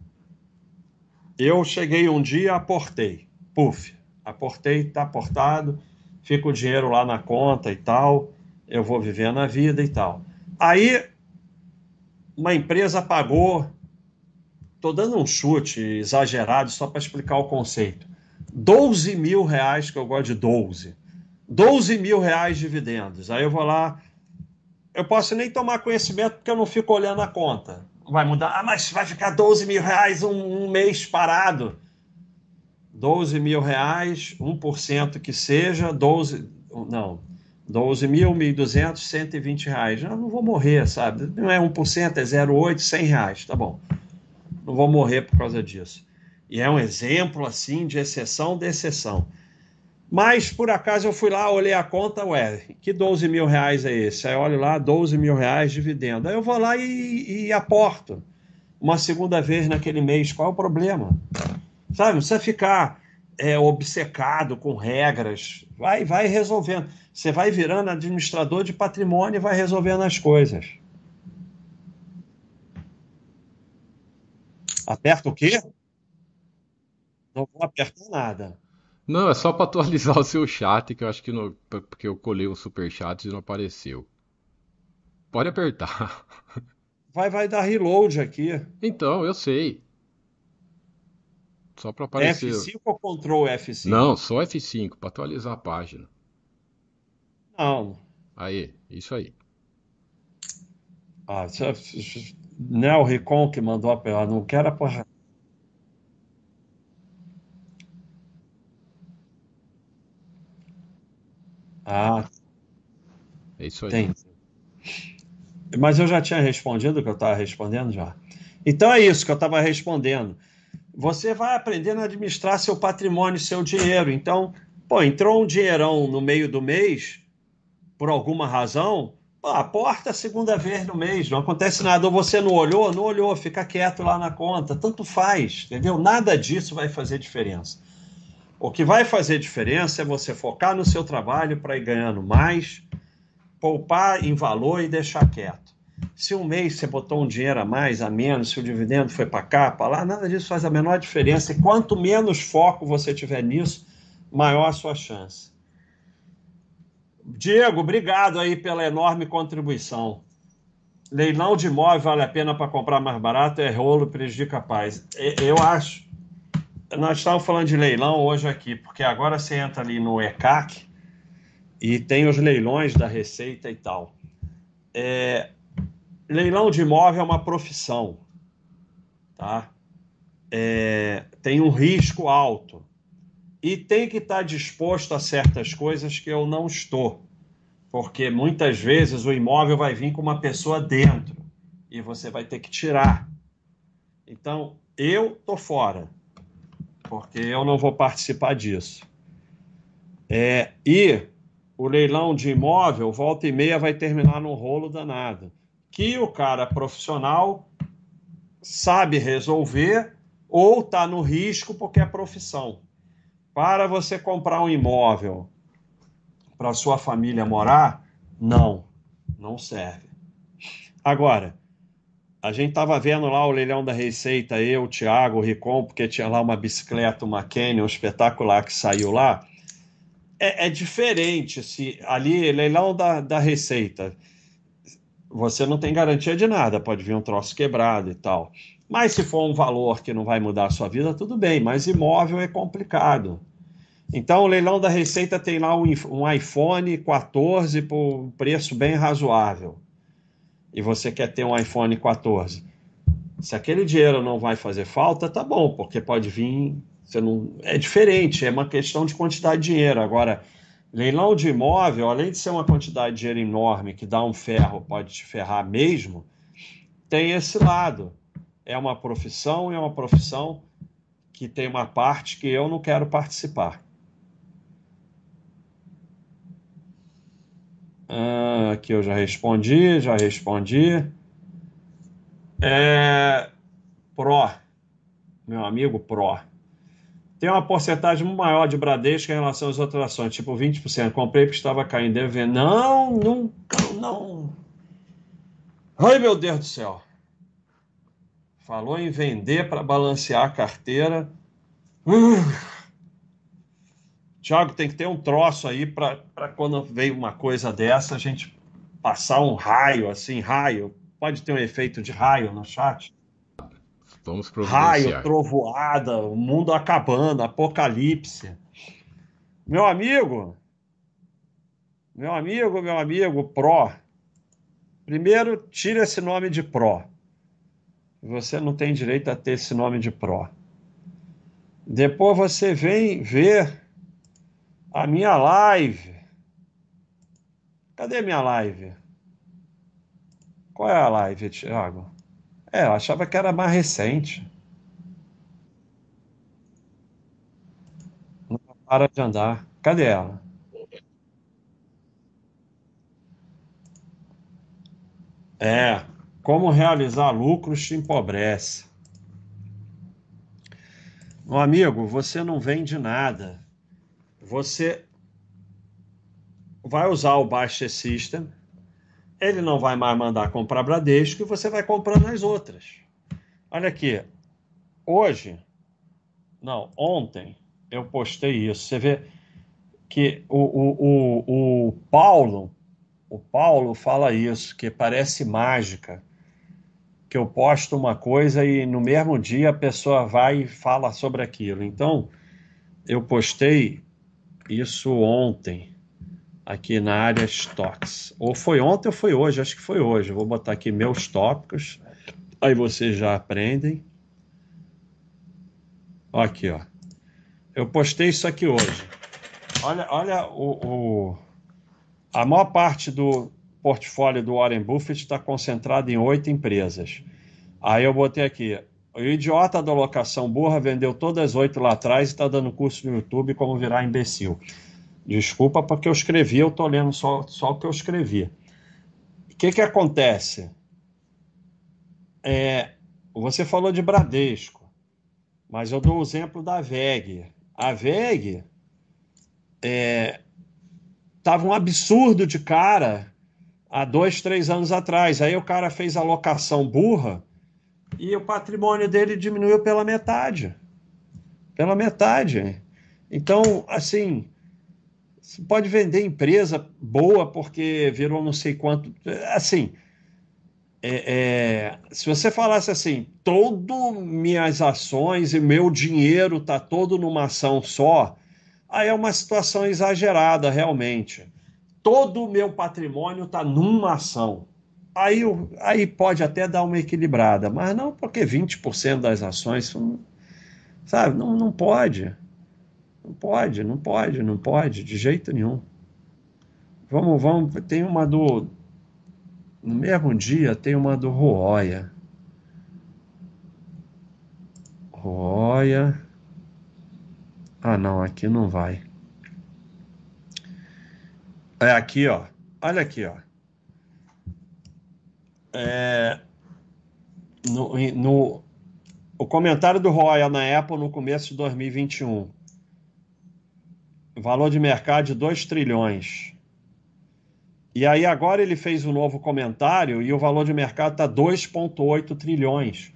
A: eu cheguei um dia, aportei. Puf, aportei, está aportado, fica o dinheiro lá na conta e tal, eu vou viver na vida e tal. Aí uma empresa pagou, estou dando um chute exagerado só para explicar o conceito, 12 mil reais, que eu gosto de 12, 12 mil reais de dividendos. Aí eu vou lá, eu posso nem tomar conhecimento porque eu não fico olhando a conta. Vai mudar, ah, mas vai ficar 12 mil reais um, um mês parado. 12 mil reais, 1% que seja, 12, não, 12 mil, 1.200, 120 reais. Eu não vou morrer, sabe? Não é 1%, é 0,8, 100 reais, tá bom. Não vou morrer por causa disso. E é um exemplo, assim, de exceção de exceção. Mas, por acaso, eu fui lá, olhei a conta, ué, que 12 mil reais é esse? Aí olho lá, 12 mil reais dividendo. Aí eu vou lá e, e aporto uma segunda vez naquele mês. Qual é o problema? Sabe, não precisa ficar é, obcecado com regras. Vai, vai resolvendo. Você vai virando administrador de patrimônio e vai resolvendo as coisas. Aperta o quê? Não vou apertar nada.
B: Não, é só para atualizar o seu chat, que eu acho que não, porque eu colei um super chat e não apareceu. Pode apertar.
A: Vai, vai dar reload aqui.
B: Então, eu sei. Só para aparecer.
A: F5 ou Ctrl F5?
B: Não, só F5 para atualizar a página.
A: Não.
B: Aí, isso aí.
A: Ah, isso é, não é o Ricon que mandou a pergunta, não quero a porra. Ah,
B: É isso aí.
A: tem. Mas eu já tinha respondido o que eu estava respondendo já. Então é isso que eu estava respondendo. Você vai aprendendo a administrar seu patrimônio, seu dinheiro. Então, pô, entrou um dinheirão no meio do mês, por alguma razão, pô, aporta a segunda vez no mês, não acontece nada. Ou você não olhou, não olhou, fica quieto lá na conta. Tanto faz, entendeu? Nada disso vai fazer diferença. O que vai fazer diferença é você focar no seu trabalho para ir ganhando mais, poupar em valor e deixar quieto. Se um mês você botou um dinheiro a mais, a menos, se o dividendo foi para cá, para lá, nada disso faz a menor diferença. E quanto menos foco você tiver nisso, maior a sua chance. Diego, obrigado aí pela enorme contribuição. Leilão de imóvel vale a pena para comprar mais barato? É rolo, prejudica a paz. Eu acho. Nós estávamos falando de leilão hoje aqui, porque agora você entra ali no ECAC e tem os leilões da Receita e tal. É, leilão de imóvel é uma profissão, tá? É, tem um risco alto. e tem que estar disposto a certas coisas que eu não estou. Porque muitas vezes o imóvel vai vir com uma pessoa dentro e você vai ter que tirar. Então, eu tô fora, porque eu não vou participar disso. É, e o leilão de imóvel, volta e meia, vai terminar num rolo danado. Que o cara profissional sabe resolver ou está no risco porque é profissão. Para você comprar um imóvel para sua família morar, não, não serve. Agora, a gente estava vendo lá o leilão da Receita, eu, o Thiago, o Ricom, porque tinha lá uma bicicleta, uma Canyon espetacular que saiu lá. É, é diferente se ali, leilão da, da Receita, você não tem garantia de nada, pode vir um troço quebrado e tal. Mas se for um valor que não vai mudar a sua vida, tudo bem, mas imóvel é complicado. Então, o leilão da Receita tem lá um, iPhone 14 por um preço bem razoável. E você quer ter um iPhone 14. Se aquele dinheiro não vai fazer falta, tá bom, porque pode vir. Você não, é diferente, é uma questão de quantidade de dinheiro. Agora, leilão de imóvel, além de ser uma quantidade de dinheiro enorme que dá um ferro, pode te ferrar mesmo, tem esse lado é uma profissão e é uma profissão que tem uma parte que eu não quero participar. Ah, aqui eu já respondi, já respondi. É, Pro, meu amigo Pro. Tem uma porcentagem maior de Bradesco em relação às outras ações, tipo 20%. Comprei porque estava caindo, devendo. Não, nunca, não. Ai, meu Deus do céu. Falou em vender para balancear a carteira. Uh. Tiago, tem que ter um troço aí para quando veio uma coisa dessa, a gente passar um raio, assim, raio. Pode ter um efeito de raio no chat?
B: Vamos
A: Raio, trovoada, o mundo acabando, apocalipse. Meu amigo, meu amigo, meu amigo, Pro. Primeiro, tira esse nome de Pro você não tem direito a ter esse nome de pró. Depois você vem ver a minha live. Cadê minha live? Qual é a live, Thiago? É, eu achava que era mais recente. Não para de andar. Cadê ela? É, como realizar lucros te empobrece. Meu amigo, você não vende nada. Você vai usar o Baixa System, ele não vai mais mandar comprar Bradesco e você vai comprando nas outras. Olha aqui, hoje, não, ontem eu postei isso. Você vê que o, o, o, o Paulo, o Paulo fala isso, que parece mágica que eu posto uma coisa e no mesmo dia a pessoa vai e fala sobre aquilo. Então, eu postei isso ontem aqui na área Stocks. Ou foi ontem ou foi hoje, acho que foi hoje. Eu vou botar aqui meus tópicos, aí vocês já aprendem. Aqui, ó. Eu postei isso aqui hoje. Olha, olha o, o a maior parte do, portfólio do Warren Buffett está concentrado em oito empresas. Aí eu botei aqui, o idiota da locação burra vendeu todas as oito lá atrás e está dando curso no YouTube como virar imbecil. Desculpa porque eu escrevi, eu estou lendo só, só o que eu escrevi. O que, que acontece? É, você falou de Bradesco, mas eu dou o exemplo da VEG. A VEG estava é, um absurdo de cara há dois, três anos atrás. Aí o cara fez a locação burra e o patrimônio dele diminuiu pela metade. Pela metade. Então, assim, você pode vender empresa boa porque virou não sei quanto. Assim, é, é, se você falasse assim, todo minhas ações e meu dinheiro está todo numa ação só, aí é uma situação exagerada, realmente todo o meu patrimônio está numa ação. Aí, aí pode até dar uma equilibrada, mas não porque 20% das ações, sabe, não, não pode. Não pode, não pode, não pode, de jeito nenhum. Vamos, vamos, tem uma do. No mesmo dia tem uma do Roya. Roya. Ah, não, aqui não vai. É aqui, ó. Olha aqui, ó. É, no, no, o comentário do Royal na Apple no começo de 2021. Valor de mercado de 2 trilhões. E aí agora ele fez um novo comentário e o valor de mercado está 2,8 trilhões.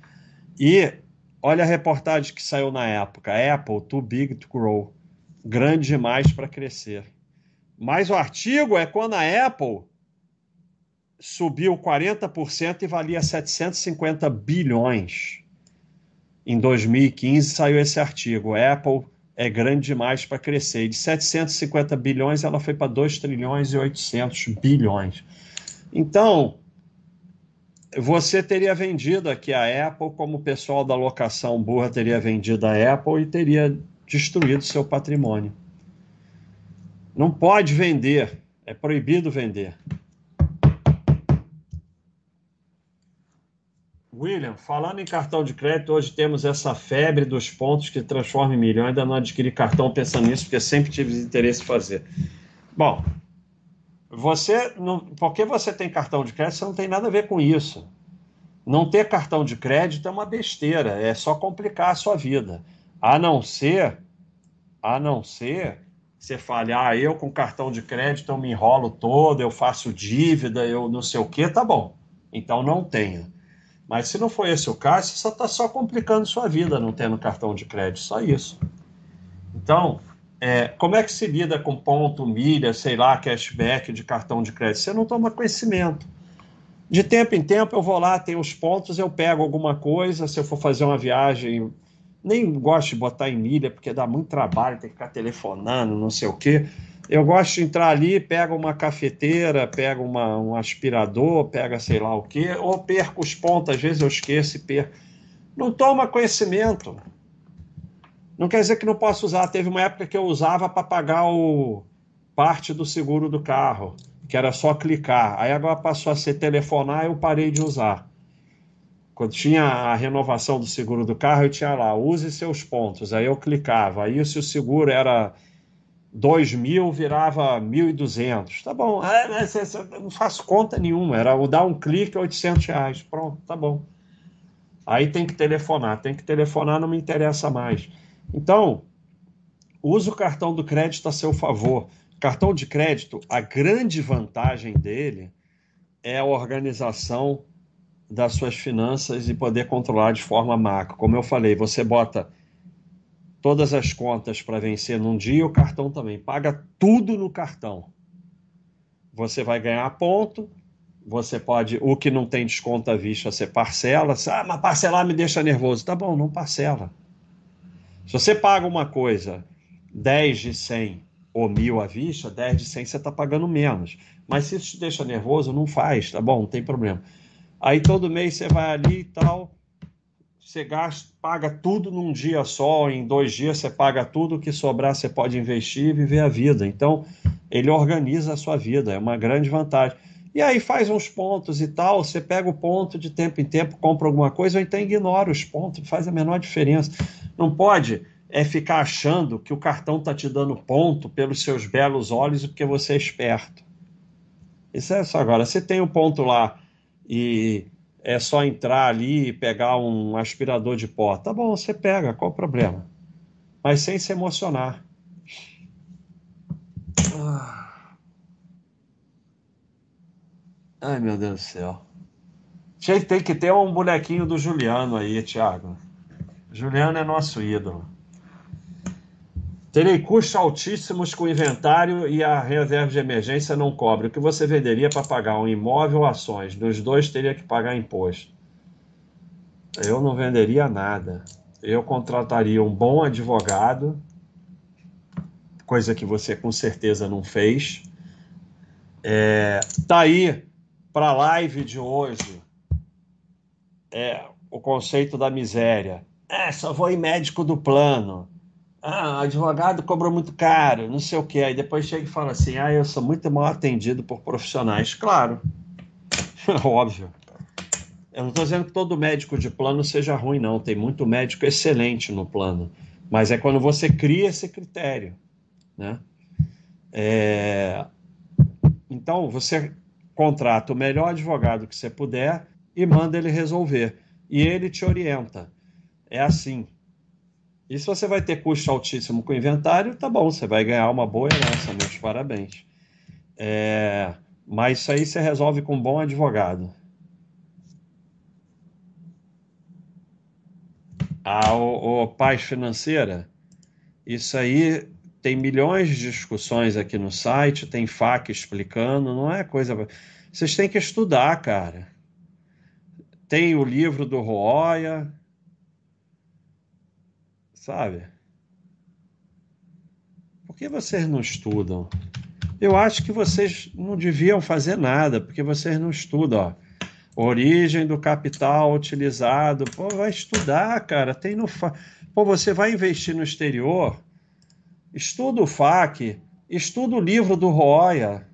A: E olha a reportagem que saiu na época. Apple, too big to grow. Grande demais para crescer. Mas o artigo é quando a Apple subiu 40% e valia 750 bilhões. Em 2015 saiu esse artigo. Apple é grande demais para crescer. de 750 bilhões ela foi para 2 trilhões e 800 bilhões. Então, você teria vendido aqui a Apple como o pessoal da locação burra teria vendido a Apple e teria destruído seu patrimônio. Não pode vender, é proibido vender. William, falando em cartão de crédito, hoje temos essa febre dos pontos que transforma em milhão. Ainda não adquiri cartão pensando nisso, porque sempre tive interesse em fazer. Bom, você não, porque você tem cartão de crédito, você não tem nada a ver com isso. Não ter cartão de crédito é uma besteira, é só complicar a sua vida. A não ser, a não ser você fale, ah, eu com cartão de crédito eu me enrolo todo, eu faço dívida, eu não sei o que, tá bom. Então não tenha. Mas se não for esse o caso, você está só complicando sua vida não tendo cartão de crédito, só isso. Então, é, como é que se lida com ponto, milha, sei lá, cashback de cartão de crédito? Você não toma conhecimento. De tempo em tempo eu vou lá, tem os pontos, eu pego alguma coisa, se eu for fazer uma viagem, nem gosto de botar em milha, porque dá muito trabalho, tem que ficar telefonando, não sei o quê. Eu gosto de entrar ali, pega uma cafeteira, pega uma, um aspirador, pega sei lá o quê, ou perco os pontos, às vezes eu esqueço e perco. Não toma conhecimento. Não quer dizer que não posso usar. Teve uma época que eu usava para pagar o parte do seguro do carro, que era só clicar. Aí agora passou a ser telefonar, eu parei de usar. Quando tinha a renovação do seguro do carro, eu tinha lá, use seus pontos. Aí eu clicava. Aí se o seguro era 2 mil virava 1.200. Tá bom, é, é, não faço conta nenhuma, era dar um clique 800 reais. Pronto, tá bom. Aí tem que telefonar, tem que telefonar, não me interessa mais. Então, use o cartão do crédito a seu favor. Cartão de crédito, a grande vantagem dele é a organização das suas finanças e poder controlar de forma macro. Como eu falei, você bota todas as contas para vencer num dia, o cartão também. Paga tudo no cartão. Você vai ganhar ponto. Você pode, o que não tem desconto à vista, você parcela. Ah, mas parcelar me deixa nervoso. Tá bom, não parcela. Se você paga uma coisa 10 de 100 ou mil à vista, 10 de 100 você está pagando menos. Mas se isso te deixa nervoso, não faz, tá bom? Não tem problema. Aí todo mês você vai ali e tal você gasta, paga tudo num dia só, em dois dias você paga tudo, o que sobrar você pode investir e viver a vida. Então, ele organiza a sua vida, é uma grande vantagem. E aí faz uns pontos e tal, você pega o ponto de tempo em tempo, compra alguma coisa, ou então ignora os pontos, faz a menor diferença. Não pode é ficar achando que o cartão está te dando ponto pelos seus belos olhos porque você é esperto. Isso é só agora. Você tem um ponto lá e é só entrar ali e pegar um aspirador de pó. Tá bom, você pega, qual o problema? Mas sem se emocionar. Ah. Ai, meu Deus do céu. Tem que ter um bonequinho do Juliano aí, Thiago. Juliano é nosso ídolo. Terei custos altíssimos com inventário e a reserva de emergência não cobre. O que você venderia para pagar um imóvel ou ações? Dos dois teria que pagar imposto. Eu não venderia nada. Eu contrataria um bom advogado, coisa que você com certeza não fez. É, tá aí para a live de hoje é, o conceito da miséria. É, só vou em médico do plano ah, advogado cobrou muito caro, não sei o que. Aí depois chega e fala assim: ah, eu sou muito mal atendido por profissionais. Claro, óbvio. Eu não estou dizendo que todo médico de plano seja ruim, não. Tem muito médico excelente no plano. Mas é quando você cria esse critério. Né? É... Então, você contrata o melhor advogado que você puder e manda ele resolver. E ele te orienta. É assim. E se você vai ter custo altíssimo com o inventário, tá bom, você vai ganhar uma boa herança, meus parabéns. É... Mas isso aí você resolve com um bom advogado. A, o paz financeira, isso aí tem milhões de discussões aqui no site, tem FAQ explicando, não é coisa. Vocês têm que estudar, cara. Tem o livro do Roya, sabe? Por que vocês não estudam? Eu acho que vocês não deviam fazer nada, porque vocês não estudam. Ó. Origem do capital utilizado. Pô, vai estudar, cara. Tem no. Pô, você vai investir no exterior? Estuda o FAC, estuda o livro do Roya.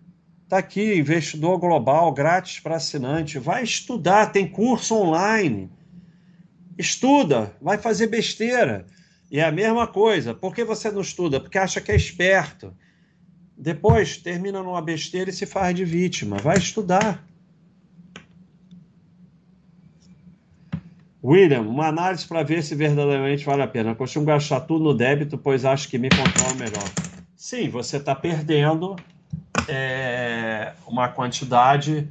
A: Tá aqui, investidor global, grátis para assinante. Vai estudar, tem curso online. Estuda, vai fazer besteira. E é a mesma coisa. Por que você não estuda? Porque acha que é esperto. Depois termina numa besteira e se faz de vítima. Vai estudar. William, uma análise para ver se verdadeiramente vale a pena. Eu costumo gastar tudo no débito, pois acho que me controla melhor. Sim, você está perdendo é, uma quantidade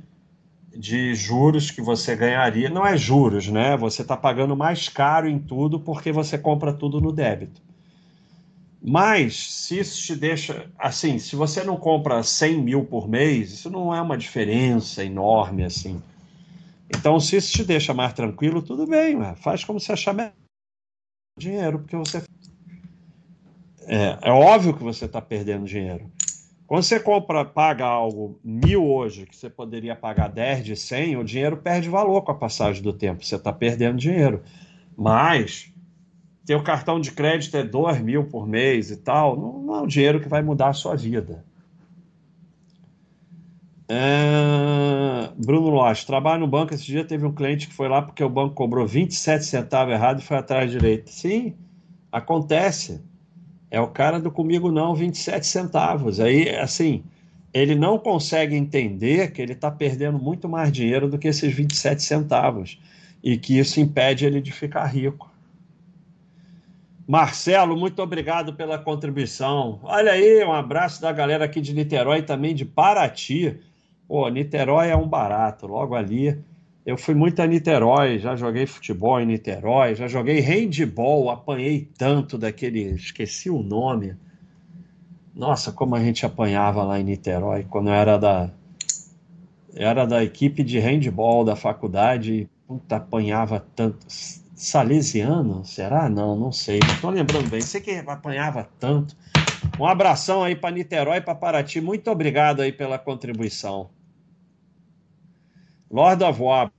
A: de juros que você ganharia. Não é juros, né? Você está pagando mais caro em tudo porque você compra tudo no débito. Mas, se isso te deixa. Assim, se você não compra 100 mil por mês, isso não é uma diferença enorme assim. Então, se isso te deixa mais tranquilo, tudo bem, faz como você achar melhor dinheiro, porque você. É, é óbvio que você está perdendo dinheiro. Quando você compra, paga algo mil hoje, que você poderia pagar 10 de 100, o dinheiro perde valor com a passagem do tempo. Você está perdendo dinheiro. Mas, teu cartão de crédito é 2 mil por mês e tal, não, não é um dinheiro que vai mudar a sua vida. É... Bruno Loss, trabalho no banco. Esse dia teve um cliente que foi lá porque o banco cobrou 27 centavos errado e foi atrás direito. Sim, acontece. É o cara do comigo não, 27 centavos. Aí, assim, ele não consegue entender que ele está perdendo muito mais dinheiro do que esses 27 centavos e que isso impede ele de ficar rico. Marcelo, muito obrigado pela contribuição. Olha aí, um abraço da galera aqui de Niterói também de Paraty. Pô, Niterói é um barato, logo ali. Eu fui muito a Niterói, já joguei futebol em Niterói, já joguei handball, apanhei tanto daquele, esqueci o nome. Nossa, como a gente apanhava lá em Niterói, quando eu era da era da equipe de handball da faculdade, puta, apanhava tanto. Salesiano? Será? Não, não sei. Não estou lembrando bem. Sei que apanhava tanto. Um abração aí para Niterói e para Paraty. Muito obrigado aí pela contribuição. Lord of War.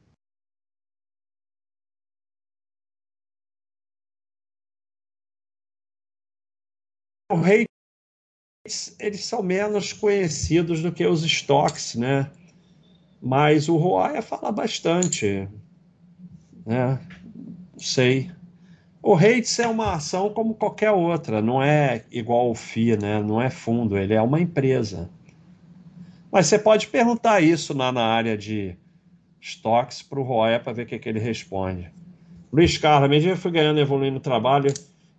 A: Rei eles são menos conhecidos do que os estoques, né? Mas o Roaya fala bastante, né? Sei. O REITs é uma ação como qualquer outra, não é igual o FII, né? não é fundo, ele é uma empresa. Mas você pode perguntar isso na área de estoques para o Roya para ver o que, que ele responde. Luiz Carlos, à medida que eu fui ganhando, evoluindo no trabalho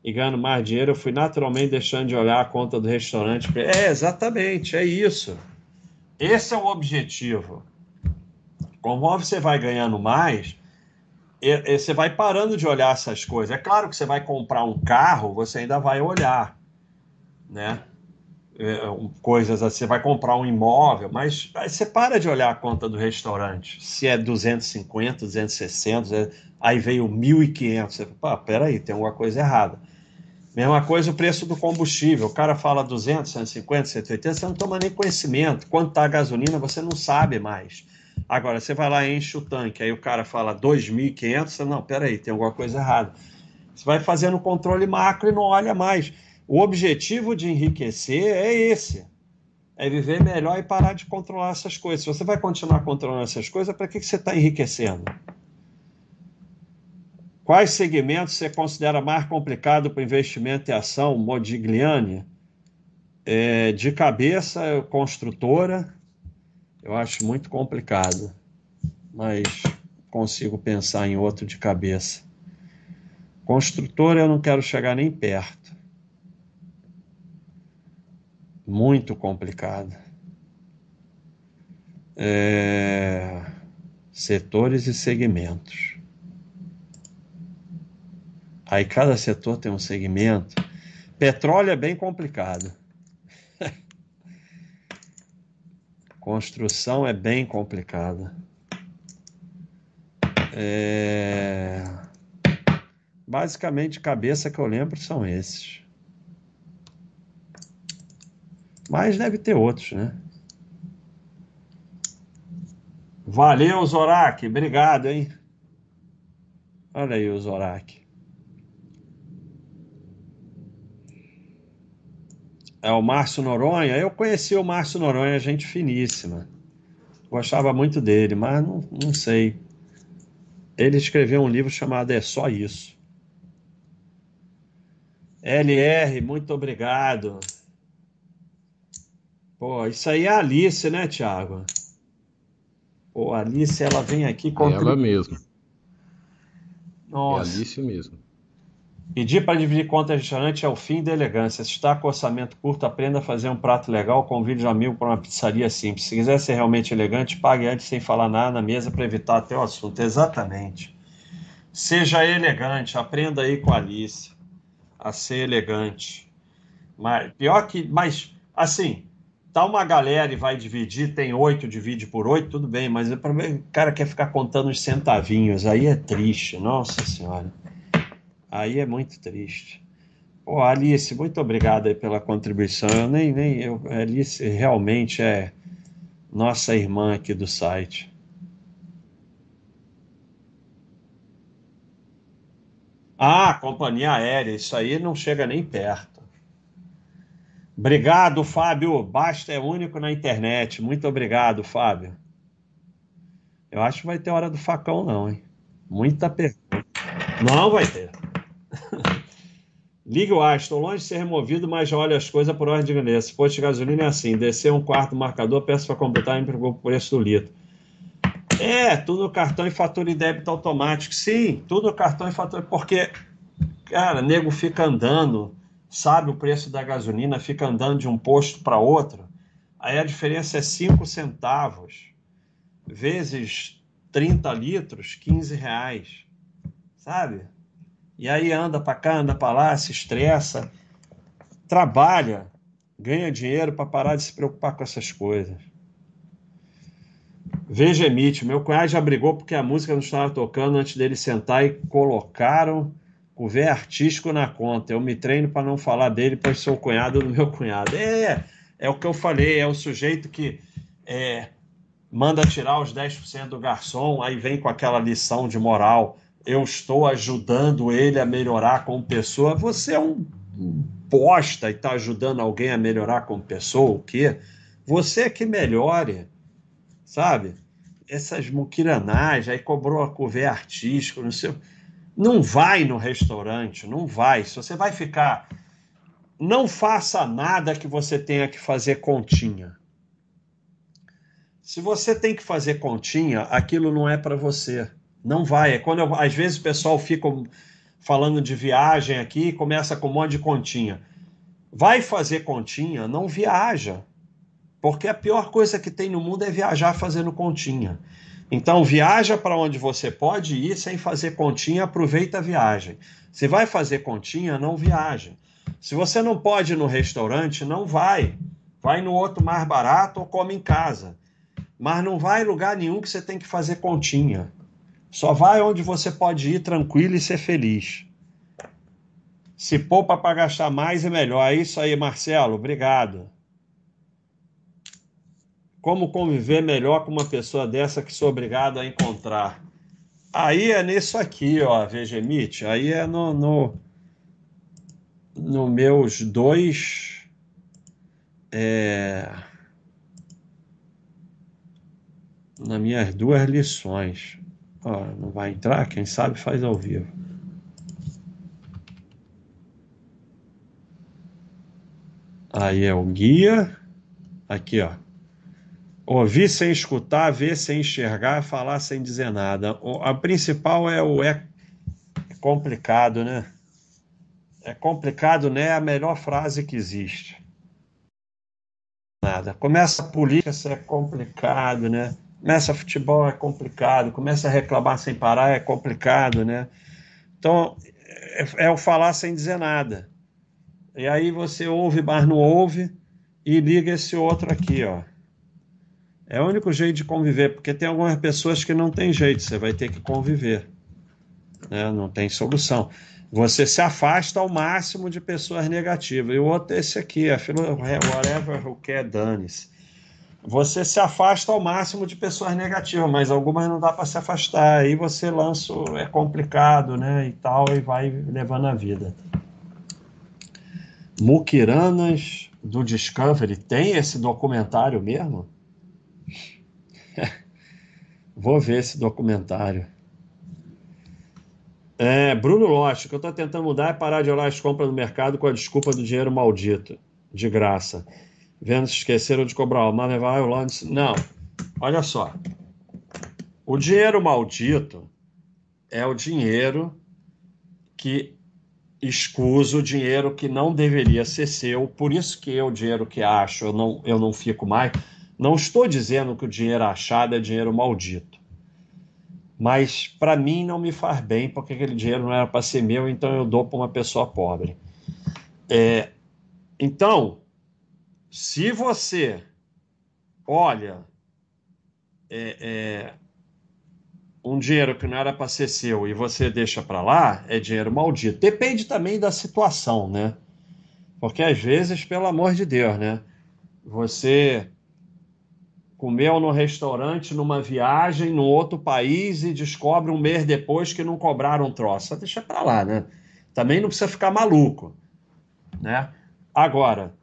A: e ganhando mais dinheiro, eu fui naturalmente deixando de olhar a conta do restaurante. É, exatamente, é isso. Esse é o objetivo. Conforme você vai ganhando mais, você vai parando de olhar essas coisas. É claro que você vai comprar um carro, você ainda vai olhar, né? É, coisas assim, você vai comprar um imóvel, mas aí você para de olhar a conta do restaurante. Se é 250, 260, aí veio 1.500. Você fala, peraí, tem alguma coisa errada. Mesma coisa o preço do combustível. O cara fala 200, 150, 180, você não toma nem conhecimento. Quanto está a gasolina, você não sabe mais. Agora, você vai lá e enche o tanque, aí o cara fala 2.500, não, peraí, tem alguma coisa errada. Você vai fazendo controle macro e não olha mais. O objetivo de enriquecer é esse. É viver melhor e parar de controlar essas coisas. Se você vai continuar controlando essas coisas, para que, que você está enriquecendo? Quais segmentos você considera mais complicado para investimento e ação? Modigliani? É, de cabeça, construtora, eu acho muito complicado, mas consigo pensar em outro de cabeça. Construtora, eu não quero chegar nem perto. Muito complicado. É... Setores e segmentos. Aí cada setor tem um segmento. Petróleo é bem complicado. Construção é bem complicada. É... Basicamente, cabeça que eu lembro são esses. Mas deve ter outros, né? Valeu, Zorak. Obrigado, hein? Olha aí o Zorak. É o Márcio Noronha. Eu conheci o Márcio Noronha, gente finíssima. Gostava muito dele, mas não, não sei. Ele escreveu um livro chamado É Só Isso. LR, muito obrigado. Pô, isso aí é a Alice, né, Thiago? Pô, a Alice, ela vem aqui
B: com. É ela mesmo.
A: Nossa.
B: É Alice mesmo.
A: Pedir para dividir conta de restaurante é o fim da elegância. Se está com orçamento curto, aprenda a fazer um prato legal, convide um amigo para uma pizzaria simples. Se quiser ser realmente elegante, pague antes sem falar nada na mesa para evitar até o assunto. Exatamente. Seja elegante, aprenda aí com a Alice a ser elegante. Mas, pior que, mas assim, tá uma galera e vai dividir, tem oito, divide por oito, tudo bem, mas o cara quer ficar contando os centavinhos, aí é triste, nossa senhora. Aí é muito triste. Pô, Alice, muito obrigado aí pela contribuição. Eu nem, nem, eu, Alice realmente é nossa irmã aqui do site. Ah, companhia aérea, isso aí não chega nem perto. Obrigado, Fábio. Basta é único na internet. Muito obrigado, Fábio. Eu acho que vai ter hora do facão, não, hein? Muita pergunta. Não vai ter. Ligue o ar, estou longe de ser removido, mas já olho as coisas por ordem de grandeza. Posto de gasolina é assim, descer um quarto do marcador, peço para completar o preço do litro. É, tudo no cartão e fatura e débito automático. Sim, tudo no cartão e fatura, porque, cara, nego fica andando, sabe o preço da gasolina, fica andando de um posto para outro, aí a diferença é 5 centavos, vezes 30 litros, 15 reais, sabe? E aí anda para cá, anda para lá, se estressa, trabalha, ganha dinheiro para parar de se preocupar com essas coisas. Veja Emite, meu cunhado já brigou porque a música não estava tocando antes dele sentar e colocaram o V artístico na conta. Eu me treino para não falar dele, pois sou cunhado do meu cunhado. É, é o que eu falei, é o sujeito que é, manda tirar os 10% do garçom, aí vem com aquela lição de moral eu estou ajudando ele a melhorar como pessoa. Você é um bosta e está ajudando alguém a melhorar como pessoa, o quê? Você é que melhore, sabe? Essas muquiranagens, aí cobrou a cover artístico, não sei. Não vai no restaurante, não vai. Se você vai ficar. Não faça nada que você tenha que fazer continha. Se você tem que fazer continha, aquilo não é para você. Não vai. É quando eu, às vezes o pessoal fica falando de viagem aqui, começa com um monte de continha. Vai fazer continha, não viaja. Porque a pior coisa que tem no mundo é viajar fazendo continha. Então, viaja para onde você pode ir sem fazer continha, aproveita a viagem. Se vai fazer continha, não viaja. Se você não pode ir no restaurante, não vai. Vai no outro mais barato ou come em casa. Mas não vai em lugar nenhum que você tem que fazer continha. Só vai onde você pode ir tranquilo e ser feliz. Se poupa para gastar mais é melhor. É isso aí, Marcelo. Obrigado. Como conviver melhor com uma pessoa dessa que sou obrigado a encontrar? Aí é nisso aqui, ó, Vegemite. Aí é no, no, no meus dois. É, nas minhas duas lições. Ó, não vai entrar? Quem sabe faz ao vivo. Aí é o guia. Aqui, ó. Ouvir sem escutar, ver sem enxergar, falar sem dizer nada. A principal é o é, é complicado, né? É complicado, né? É a melhor frase que existe. Nada. Começa a política, isso é complicado, né? Começa futebol, é complicado. Começa a reclamar sem parar, é complicado, né? Então, é, é o falar sem dizer nada. E aí você ouve, mas não ouve, e liga esse outro aqui, ó. É o único jeito de conviver, porque tem algumas pessoas que não tem jeito, você vai ter que conviver. Né? Não tem solução. Você se afasta ao máximo de pessoas negativas. E o outro é esse aqui, é whatever who quer, dane-se. Você se afasta ao máximo de pessoas negativas, mas algumas não dá para se afastar. Aí você lança, é complicado, né? E tal, e vai levando a vida. Mukiranas do Discovery tem esse documentário mesmo? Vou ver esse documentário. É, Bruno Lotti, o que eu estou tentando mudar é parar de olhar as compras no mercado com a desculpa do dinheiro maldito, de graça. Vendo se esqueceram de cobrar o Maneval Londres. Não, olha só. O dinheiro maldito é o dinheiro que escusa o dinheiro que não deveria ser seu. Por isso que eu, o dinheiro que acho, eu não, eu não fico mais não estou dizendo que o dinheiro achado é dinheiro maldito. Mas para mim não me faz bem, porque aquele dinheiro não era para ser meu, então eu dou para uma pessoa pobre. É, então, se você olha é, é, um dinheiro que não era para ser seu e você deixa para lá, é dinheiro maldito. Depende também da situação, né? Porque às vezes, pelo amor de Deus, né? Você comeu no restaurante numa viagem num outro país e descobre um mês depois que não cobraram troço. Deixa para lá, né? Também não precisa ficar maluco, né? Agora,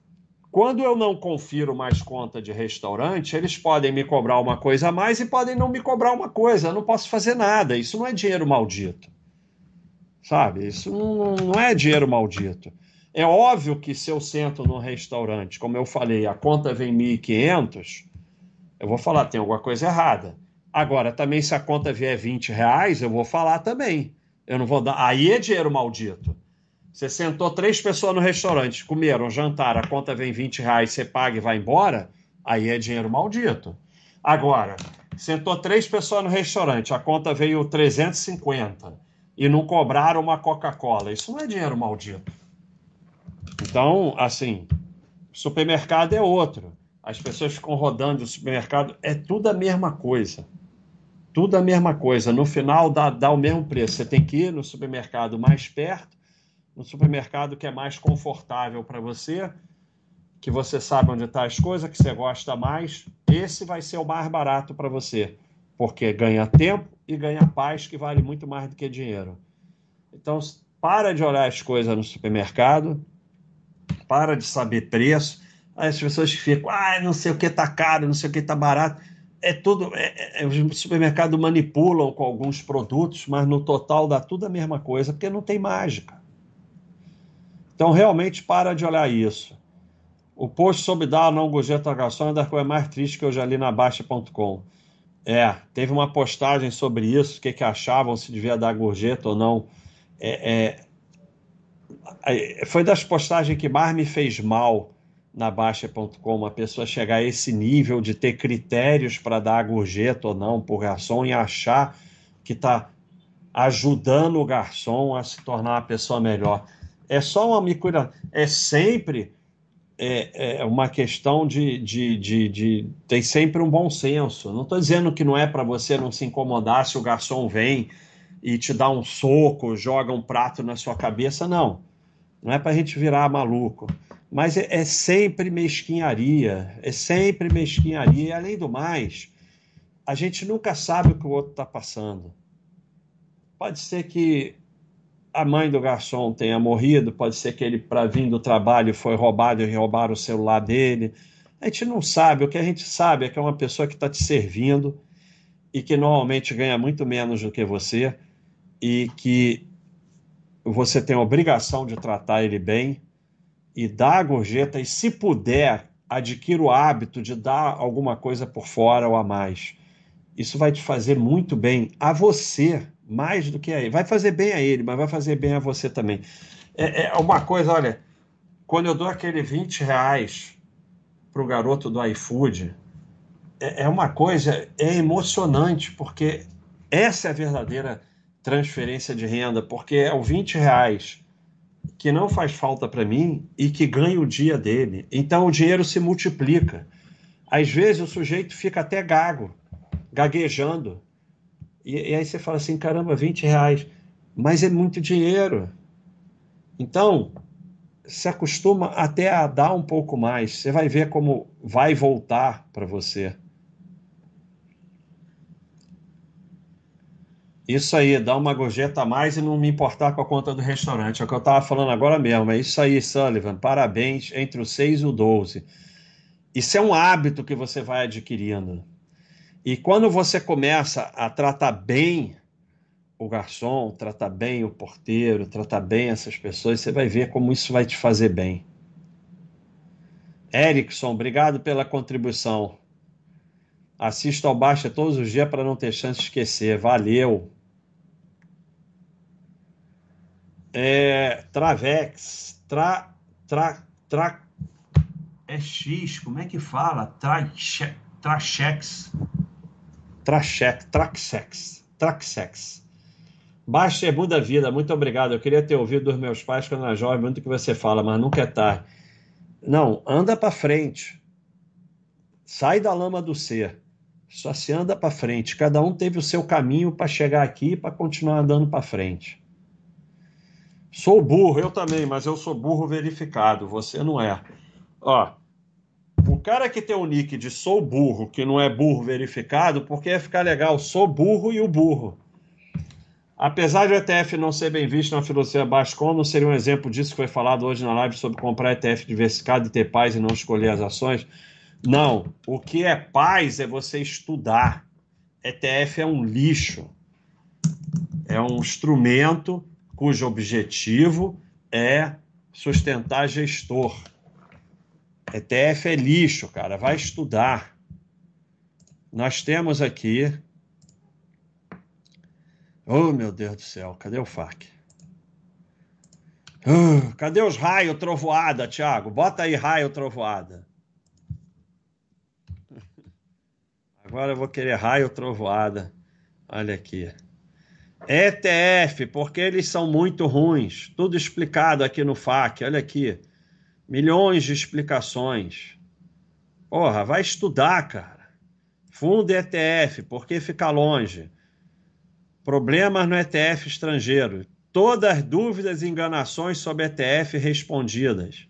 A: quando eu não confiro mais conta de restaurante, eles podem me cobrar uma coisa a mais e podem não me cobrar uma coisa. Eu não posso fazer nada. Isso não é dinheiro maldito. Sabe? Isso não, não é dinheiro maldito. É óbvio que se eu sento num restaurante, como eu falei, a conta vem 1.500, eu vou falar, tem alguma coisa errada. Agora, também se a conta vier 20 reais, eu vou falar também. Eu não vou dar. Aí é dinheiro maldito. Você sentou três pessoas no restaurante, comeram, jantaram, a conta vem 20 reais, você paga e vai embora, aí é dinheiro maldito. Agora, sentou três pessoas no restaurante, a conta veio 350 e não cobraram uma Coca-Cola. Isso não é dinheiro maldito. Então, assim, supermercado é outro as pessoas ficam rodando o supermercado, é tudo a mesma coisa. Tudo a mesma coisa. No final dá, dá o mesmo preço. Você tem que ir no supermercado mais perto, no supermercado que é mais confortável para você, que você sabe onde estão tá as coisas, que você gosta mais. Esse vai ser o mais barato para você, porque ganha tempo e ganha paz, que vale muito mais do que dinheiro. Então, para de olhar as coisas no supermercado, para de saber preço as pessoas ficam, ah, não sei o que está caro, não sei o que está barato. É tudo. É, é, os supermercados manipulam com alguns produtos, mas no total dá tudo a mesma coisa, porque não tem mágica. Então, realmente, para de olhar isso. O post sobre dar não gorjeta garçom é das coisas mais tristes que eu já li na Baixa.com. É, teve uma postagem sobre isso, o que, que achavam, se devia dar gorjeta ou não. É, é, foi das postagens que mais me fez mal na Baixa.com uma pessoa chegar a esse nível de ter critérios para dar gorjeta ou não por garçom e achar que está ajudando o garçom a se tornar uma pessoa melhor. É só uma micura, é sempre é, é uma questão de, de, de, de, Tem sempre um bom senso. Não estou dizendo que não é para você não se incomodar se o garçom vem e te dá um soco, joga um prato na sua cabeça, não. Não é para a gente virar maluco mas é, é sempre mesquinharia, é sempre mesquinharia. E além do mais, a gente nunca sabe o que o outro está passando. Pode ser que a mãe do garçom tenha morrido, pode ser que ele, para vir do trabalho, foi roubado e roubaram o celular dele. A gente não sabe. O que a gente sabe é que é uma pessoa que está te servindo e que normalmente ganha muito menos do que você e que você tem a obrigação de tratar ele bem e dar a gorjeta e, se puder, adquira o hábito de dar alguma coisa por fora ou a mais. Isso vai te fazer muito bem a você, mais do que a ele. Vai fazer bem a ele, mas vai fazer bem a você também. É, é uma coisa, olha, quando eu dou aquele 20 reais para o garoto do iFood, é, é uma coisa, é emocionante, porque essa é a verdadeira transferência de renda, porque é o 20 reais que não faz falta para mim e que ganha o dia dele. Então o dinheiro se multiplica. Às vezes o sujeito fica até gago, gaguejando. E, e aí você fala assim: caramba, 20 reais. Mas é muito dinheiro. Então, se acostuma até a dar um pouco mais. Você vai ver como vai voltar para você. Isso aí, dar uma gorjeta a mais e não me importar com a conta do restaurante. É o que eu estava falando agora mesmo. É isso aí, Sullivan. Parabéns entre o 6 e o 12. Isso é um hábito que você vai adquirindo. E quando você começa a tratar bem o garçom, tratar bem o porteiro, tratar bem essas pessoas, você vai ver como isso vai te fazer bem. Erickson, obrigado pela contribuição. Assisto ao Baixa todos os dias para não ter chance de esquecer. Valeu. É, Travex, tra, tra, tra, é X, como é que fala? Trachex, Trachex, Trachex, Traxex, Traxex. Baixa muda a vida, muito obrigado. Eu queria ter ouvido dos meus pais quando era jovem, muito que você fala, mas nunca é tarde. Não, anda para frente. Sai da lama do ser. Só se anda para frente. Cada um teve o seu caminho para chegar aqui e para continuar andando para frente. Sou burro, eu também, mas eu sou burro verificado, você não é. Ó, o cara que tem o nick de sou burro, que não é burro verificado, porque ia ficar legal, sou burro e o burro. Apesar de o ETF não ser bem visto na filosofia Bascom, não seria um exemplo disso que foi falado hoje na live sobre comprar ETF diversificado e ter paz e não escolher as ações? Não. O que é paz é você estudar. ETF é um lixo. É um instrumento cujo objetivo é sustentar gestor. ETF é lixo, cara. Vai estudar. Nós temos aqui. Oh, meu Deus do céu, cadê o FAC? Uh, cadê os raios trovoada, Thiago? Bota aí raio trovoada. Agora eu vou querer raio trovoada. Olha aqui. ETF, porque eles são muito ruins. Tudo explicado aqui no FAQ, olha aqui. Milhões de explicações. Porra, vai estudar, cara. Fundo ETF, porque fica longe. Problemas no ETF estrangeiro. Todas dúvidas e enganações sobre ETF respondidas.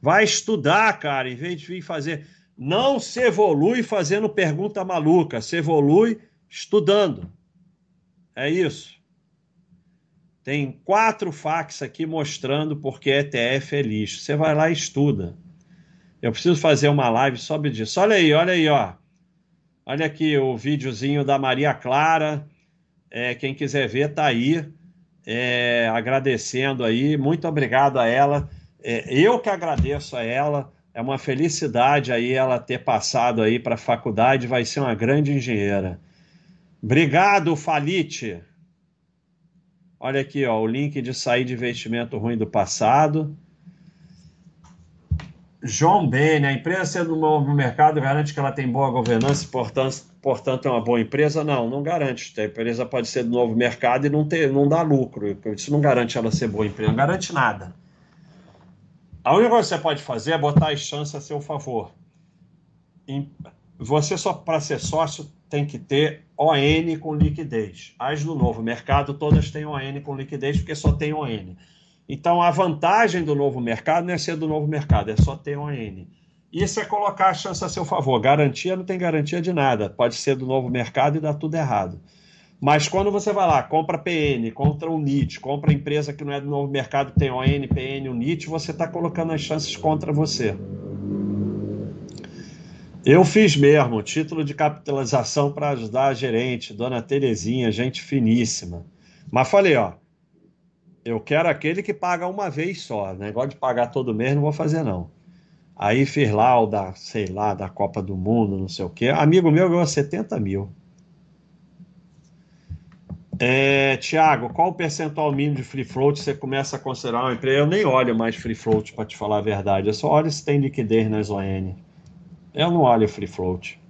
A: Vai estudar, cara, em vez de vir fazer. Não se evolui fazendo pergunta maluca, se evolui estudando. É isso. Tem quatro fax aqui mostrando porque ETF é lixo. Você vai lá e estuda. Eu preciso fazer uma live sobre disso. Olha aí, olha aí, ó. Olha aqui o videozinho da Maria Clara. É, quem quiser ver, tá aí. É, agradecendo aí. Muito obrigado a ela. É, eu que agradeço a ela. É uma felicidade aí ela ter passado aí para a faculdade. Vai ser uma grande engenheira. Obrigado, Falite. Olha aqui, ó, o link de sair de investimento ruim do passado. João Bene, a empresa sendo novo no mercado garante que ela tem boa governança portanto, portanto é uma boa empresa? Não, não garante. A empresa pode ser do novo mercado e não, ter, não dar lucro. Isso não garante ela ser boa empresa, não garante nada. A única coisa que você pode fazer é botar as chances a seu favor. Você só para ser sócio tem que ter ON com liquidez. As do novo mercado todas têm ON com liquidez porque só tem ON. Então a vantagem do novo mercado não é ser do novo mercado, é só ter ON. Isso é colocar a chance a seu favor. Garantia não tem garantia de nada. Pode ser do novo mercado e dar tudo errado. Mas quando você vai lá, compra PN, compra o NIT, compra empresa que não é do novo mercado, tem ON, PN, o NIT, você está colocando as chances contra você. Eu fiz mesmo, título de capitalização para ajudar a gerente, dona Terezinha, gente finíssima. Mas falei, ó, eu quero aquele que paga uma vez só. Negócio de pagar todo mês não vou fazer, não. Aí fiz lá o da, sei lá, da Copa do Mundo, não sei o quê. Amigo meu ganhou 70 mil. É, Tiago, qual o percentual mínimo de free float você começa a considerar uma empresa? Eu nem olho mais free float, para te falar a verdade. Eu só olho se tem liquidez nas ON. Eu não olho free float.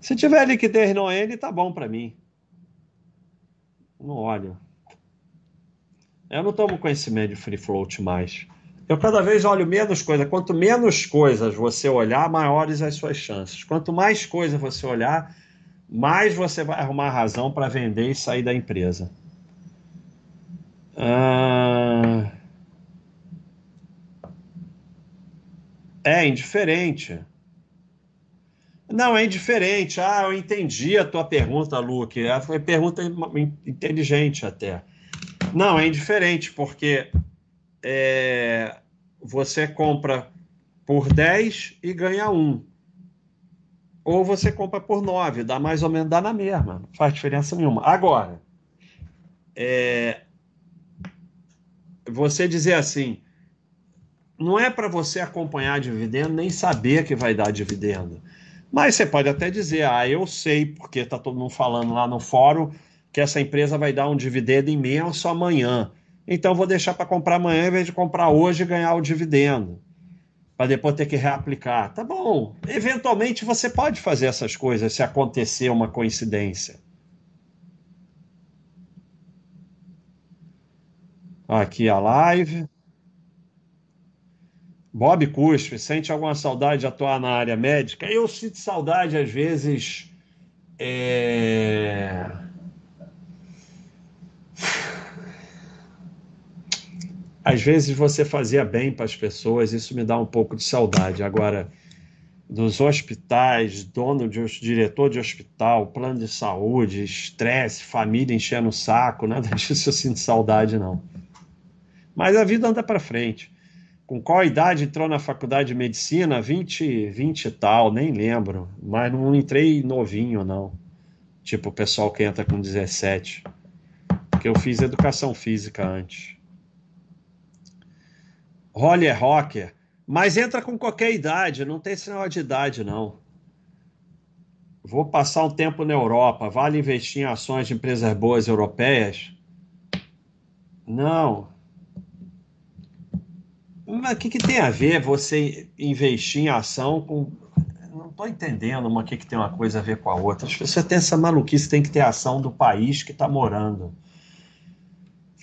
A: Se tiver liquidez no ON, tá bom para mim. Não olho. Eu não tomo conhecimento de free float mais. Eu cada vez olho menos coisas. Quanto menos coisas você olhar, maiores as suas chances. Quanto mais coisas você olhar, mais você vai arrumar razão para vender e sair da empresa. Ah... É indiferente. Não, é indiferente. Ah, eu entendi a tua pergunta, Luke. Foi pergunta inteligente até. Não, é indiferente, porque é, você compra por 10 e ganha 1. Ou você compra por 9, dá mais ou menos, dá na mesma. Não faz diferença nenhuma. Agora, é, você dizer assim, não é para você acompanhar dividendo nem saber que vai dar dividendo. Mas você pode até dizer, ah, eu sei, porque está todo mundo falando lá no fórum que essa empresa vai dar um dividendo imenso amanhã. Então vou deixar para comprar amanhã em vez de comprar hoje e ganhar o dividendo. Para depois ter que reaplicar. Tá bom. Eventualmente você pode fazer essas coisas se acontecer uma coincidência. Aqui a live. Bob Cuspe, sente alguma saudade de atuar na área médica? Eu sinto saudade, às vezes. É... Às vezes você fazia bem para as pessoas, isso me dá um pouco de saudade. Agora, dos hospitais, dono de diretor de hospital, plano de saúde, estresse, família enchendo o saco, nada disso eu sinto saudade, não. Mas a vida anda para frente. Com qual idade entrou na faculdade de medicina? 20, 20 e tal, nem lembro. Mas não entrei novinho, não. Tipo o pessoal que entra com 17. Porque eu fiz educação física antes. Roller rocker. Mas entra com qualquer idade, não tem sinal de idade, não. Vou passar um tempo na Europa. Vale investir em ações de empresas boas europeias? Não. Mas o que, que tem a ver você investir em ação com. Não estou entendendo o que, que tem uma coisa a ver com a outra. As pessoas têm essa maluquice, tem que ter ação do país que está morando.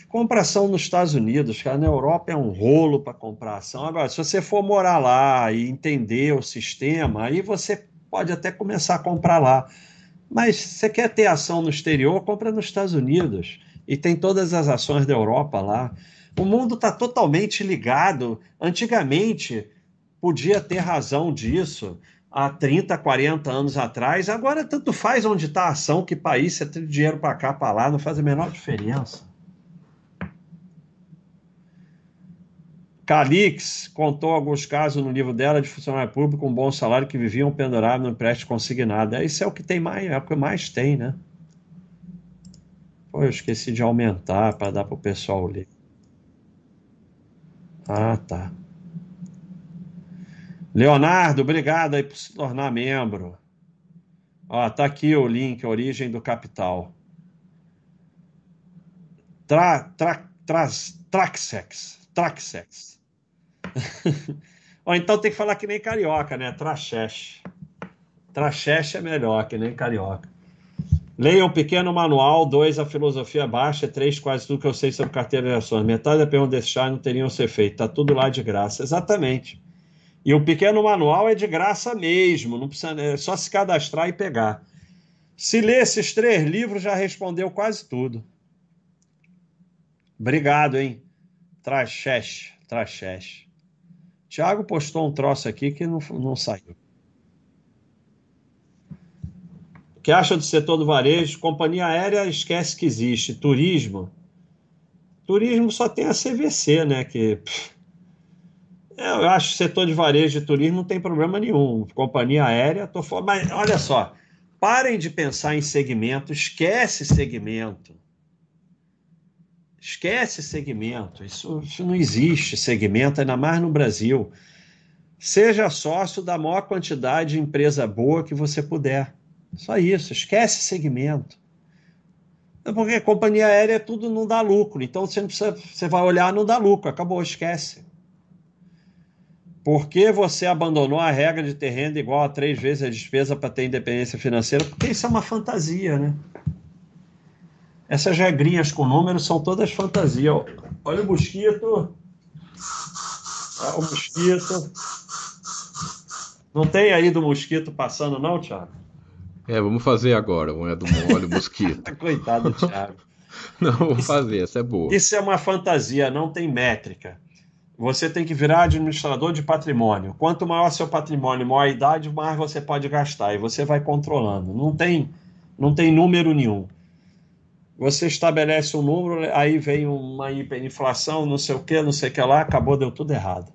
A: Compra ação nos Estados Unidos, cara, na Europa é um rolo para comprar ação. Agora, se você for morar lá e entender o sistema, aí você pode até começar a comprar lá. Mas você quer ter ação no exterior, compra nos Estados Unidos. E tem todas as ações da Europa lá. O mundo está totalmente ligado. Antigamente, podia ter razão disso há 30, 40 anos atrás. Agora, tanto faz onde está a ação, que país, você tem dinheiro para cá, para lá, não faz a menor diferença. Calix contou alguns casos no livro dela de funcionário público com um bom salário que viviam pendurados no empréstimo consignado. Isso é o que tem mais, é o que mais tem, né? Pô, eu esqueci de aumentar para dar para o pessoal ler. Ah, tá. Leonardo, obrigado aí por se tornar membro. Ó, tá aqui o link, Origem do Capital. Tra, tra, traz, Traxex. Traxex. Ó, então tem que falar que nem carioca, né? Traxex. Traxex é melhor que nem carioca. Leia um pequeno manual, dois, a filosofia baixa, três, quase tudo que eu sei sobre carteira de ações. Metade da pergunta desse chá não teriam ser feito. Tá tudo lá de graça. Exatamente. E o pequeno manual é de graça mesmo, não precisa, é só se cadastrar e pegar. Se ler esses três livros, já respondeu quase tudo. Obrigado, hein? Traxex, Traxex. Tiago postou um troço aqui que não, não saiu. Que acha do setor do varejo? Companhia aérea esquece que existe. Turismo. Turismo só tem a CVC, né? Que eu acho que setor de varejo e turismo não tem problema nenhum. Companhia aérea, tô fora. Mas olha só, parem de pensar em segmento, esquece segmento. Esquece segmento. Isso, isso não existe segmento, ainda mais no Brasil. Seja sócio da maior quantidade de empresa boa que você puder. Só isso, esquece segmento. É porque companhia aérea tudo não dá lucro. Então você precisa, você vai olhar, não dá lucro, acabou, esquece. Por que você abandonou a regra de ter renda igual a três vezes a despesa para ter independência financeira? Porque isso é uma fantasia, né? Essas regrinhas com números são todas fantasia. Olha o mosquito. Olha o mosquito. Não tem aí do mosquito passando, não, Thiago?
B: É, vamos fazer agora. Moeda do molho, mosquito.
A: Coitado do Thiago.
B: Não, vamos fazer, essa é boa.
A: Isso é uma fantasia, não tem métrica você tem que virar administrador de patrimônio. Quanto maior seu patrimônio, maior a idade, mais você pode gastar e você vai controlando. Não tem, não tem número nenhum. Você estabelece um número, aí vem uma hiperinflação, não sei o que, não sei o que lá, acabou, deu tudo errado.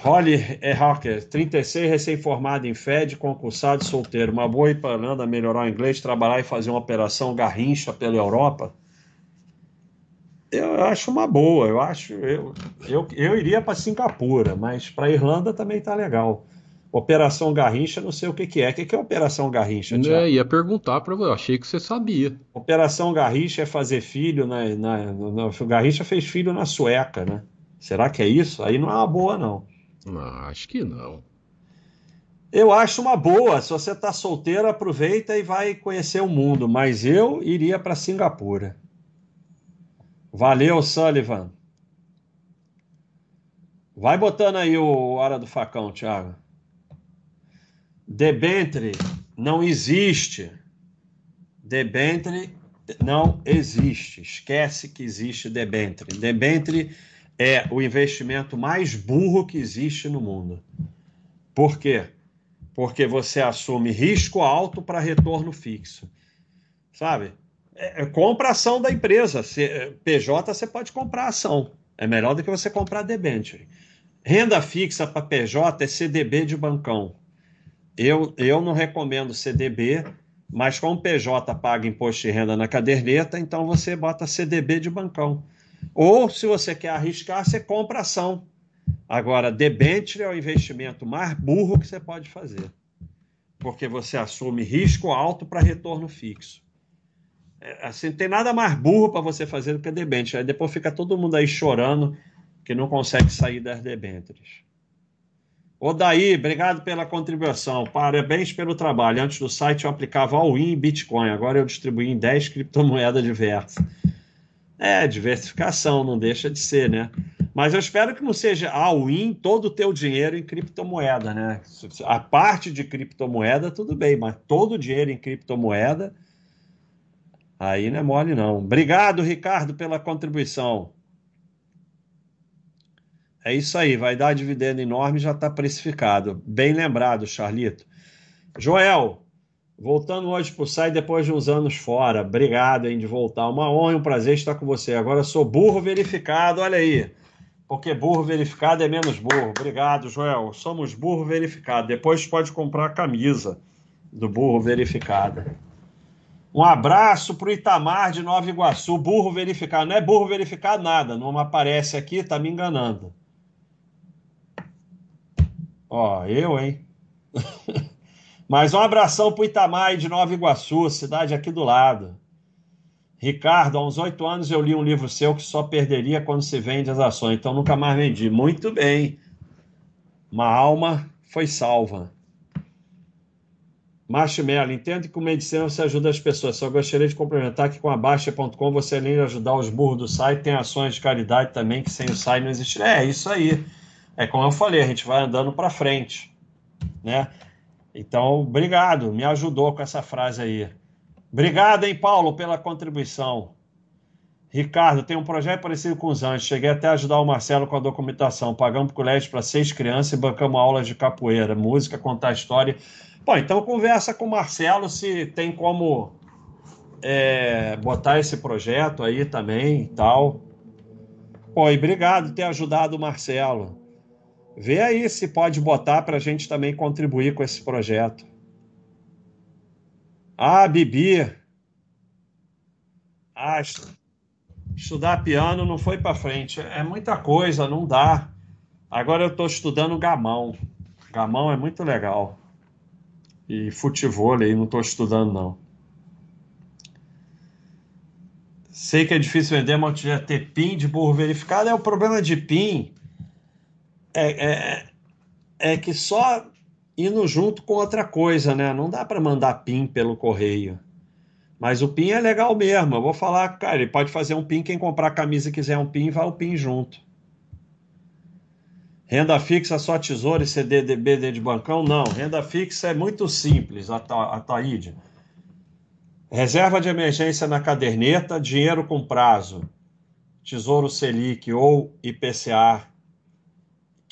A: Holly é hacker, 36, recém-formado em Fed, concursado, solteiro. Uma boa ir para melhorar o inglês, trabalhar e fazer uma operação garrincha pela Europa eu acho uma boa. Eu acho. Eu, eu, eu iria para Singapura, mas para Irlanda também tá legal. Operação Garrincha, não sei o que, que é. O que, que é Operação Garrincha?
B: É, ia perguntar para você, achei que você sabia.
A: Operação Garrincha é fazer filho na, na, na, Garrincha fez filho na sueca, né? Será que é isso? Aí não é uma boa, não.
B: Não, acho que não.
A: Eu acho uma boa. Se você está solteiro, aproveita e vai conhecer o mundo. Mas eu iria para Singapura. Valeu, Sullivan. Vai botando aí o Hora do Facão, Thiago. Debentre não existe. Debentre não existe. Esquece que existe debentre. Debentre é o investimento mais burro que existe no mundo. Por quê? Porque você assume risco alto para retorno fixo. Sabe? É, é, compra ação da empresa. Se, é, PJ você pode comprar ação. É melhor do que você comprar debenture. Renda fixa para PJ é CDB de bancão. Eu, eu não recomendo CDB, mas como PJ paga imposto de renda na caderneta, então você bota CDB de bancão. Ou, se você quer arriscar, você compra ação. Agora, debenture é o investimento mais burro que você pode fazer, porque você assume risco alto para retorno fixo. É, assim, tem nada mais burro para você fazer do que debênture. Aí depois fica todo mundo aí chorando que não consegue sair das debêntures. Ô Daí, obrigado pela contribuição. Parabéns pelo trabalho. Antes do site eu aplicava all-in Bitcoin. Agora eu distribuí em 10 criptomoedas diversas. É, diversificação, não deixa de ser, né? Mas eu espero que não seja all-in todo o teu dinheiro em criptomoeda, né? A parte de criptomoeda, tudo bem, mas todo o dinheiro em criptomoeda Aí não é mole, não. Obrigado, Ricardo, pela contribuição. É isso aí, vai dar dividendo enorme, já está precificado. Bem lembrado, Charlito. Joel, voltando hoje para o site depois de uns anos fora. Obrigado hein, de voltar. Uma honra e um prazer estar com você. Agora sou burro verificado, olha aí. Porque burro verificado é menos burro. Obrigado, Joel. Somos burro verificado. Depois pode comprar a camisa do burro verificado. Um abraço para o Itamar de Nova Iguaçu, burro verificado. Não é burro verificado nada, não aparece aqui, tá me enganando. Ó, eu, hein? Mas um abração para o Itamar de Nova Iguaçu, cidade aqui do lado. Ricardo, há uns oito anos eu li um livro seu que só perderia quando se vende as ações, então nunca mais vendi. Muito bem. Uma alma foi salva. Marshmallow, entende que com medicina você ajuda as pessoas. Só gostaria de complementar que com a Baixa.com você, além de ajudar os burros do site, tem ações de caridade também, que sem o site não existiria. É isso aí. É como eu falei, a gente vai andando para frente. Né? Então, obrigado, me ajudou com essa frase aí. Obrigado, hein, Paulo, pela contribuição. Ricardo, tem um projeto parecido com os anjos. Cheguei até a ajudar o Marcelo com a documentação. Pagamos colégio para seis crianças e bancamos aulas de capoeira, música, contar história. Bom, então conversa com o Marcelo se tem como é, botar esse projeto aí também e tal. Pô, e obrigado por ter ajudado o Marcelo. Vê aí se pode botar para a gente também contribuir com esse projeto. Ah, Bibi. Ah, estudar piano não foi para frente. É muita coisa, não dá. Agora eu estou estudando gamão. Gamão é muito legal. E futebol aí não estou estudando não. Sei que é difícil vender, mas ter PIN de burro verificado. É o problema de PIN é, é, é que só indo junto com outra coisa, né? Não dá para mandar PIN pelo correio. Mas o PIN é legal mesmo. Eu vou falar, cara, ele pode fazer um PIN. Quem comprar camisa e quiser um PIN, vai o PIN junto. Renda fixa só tesouro e CDB de bancão? Não. Renda fixa é muito simples, a, a Taíde. Reserva de emergência na caderneta, dinheiro com prazo, Tesouro Selic ou IPCA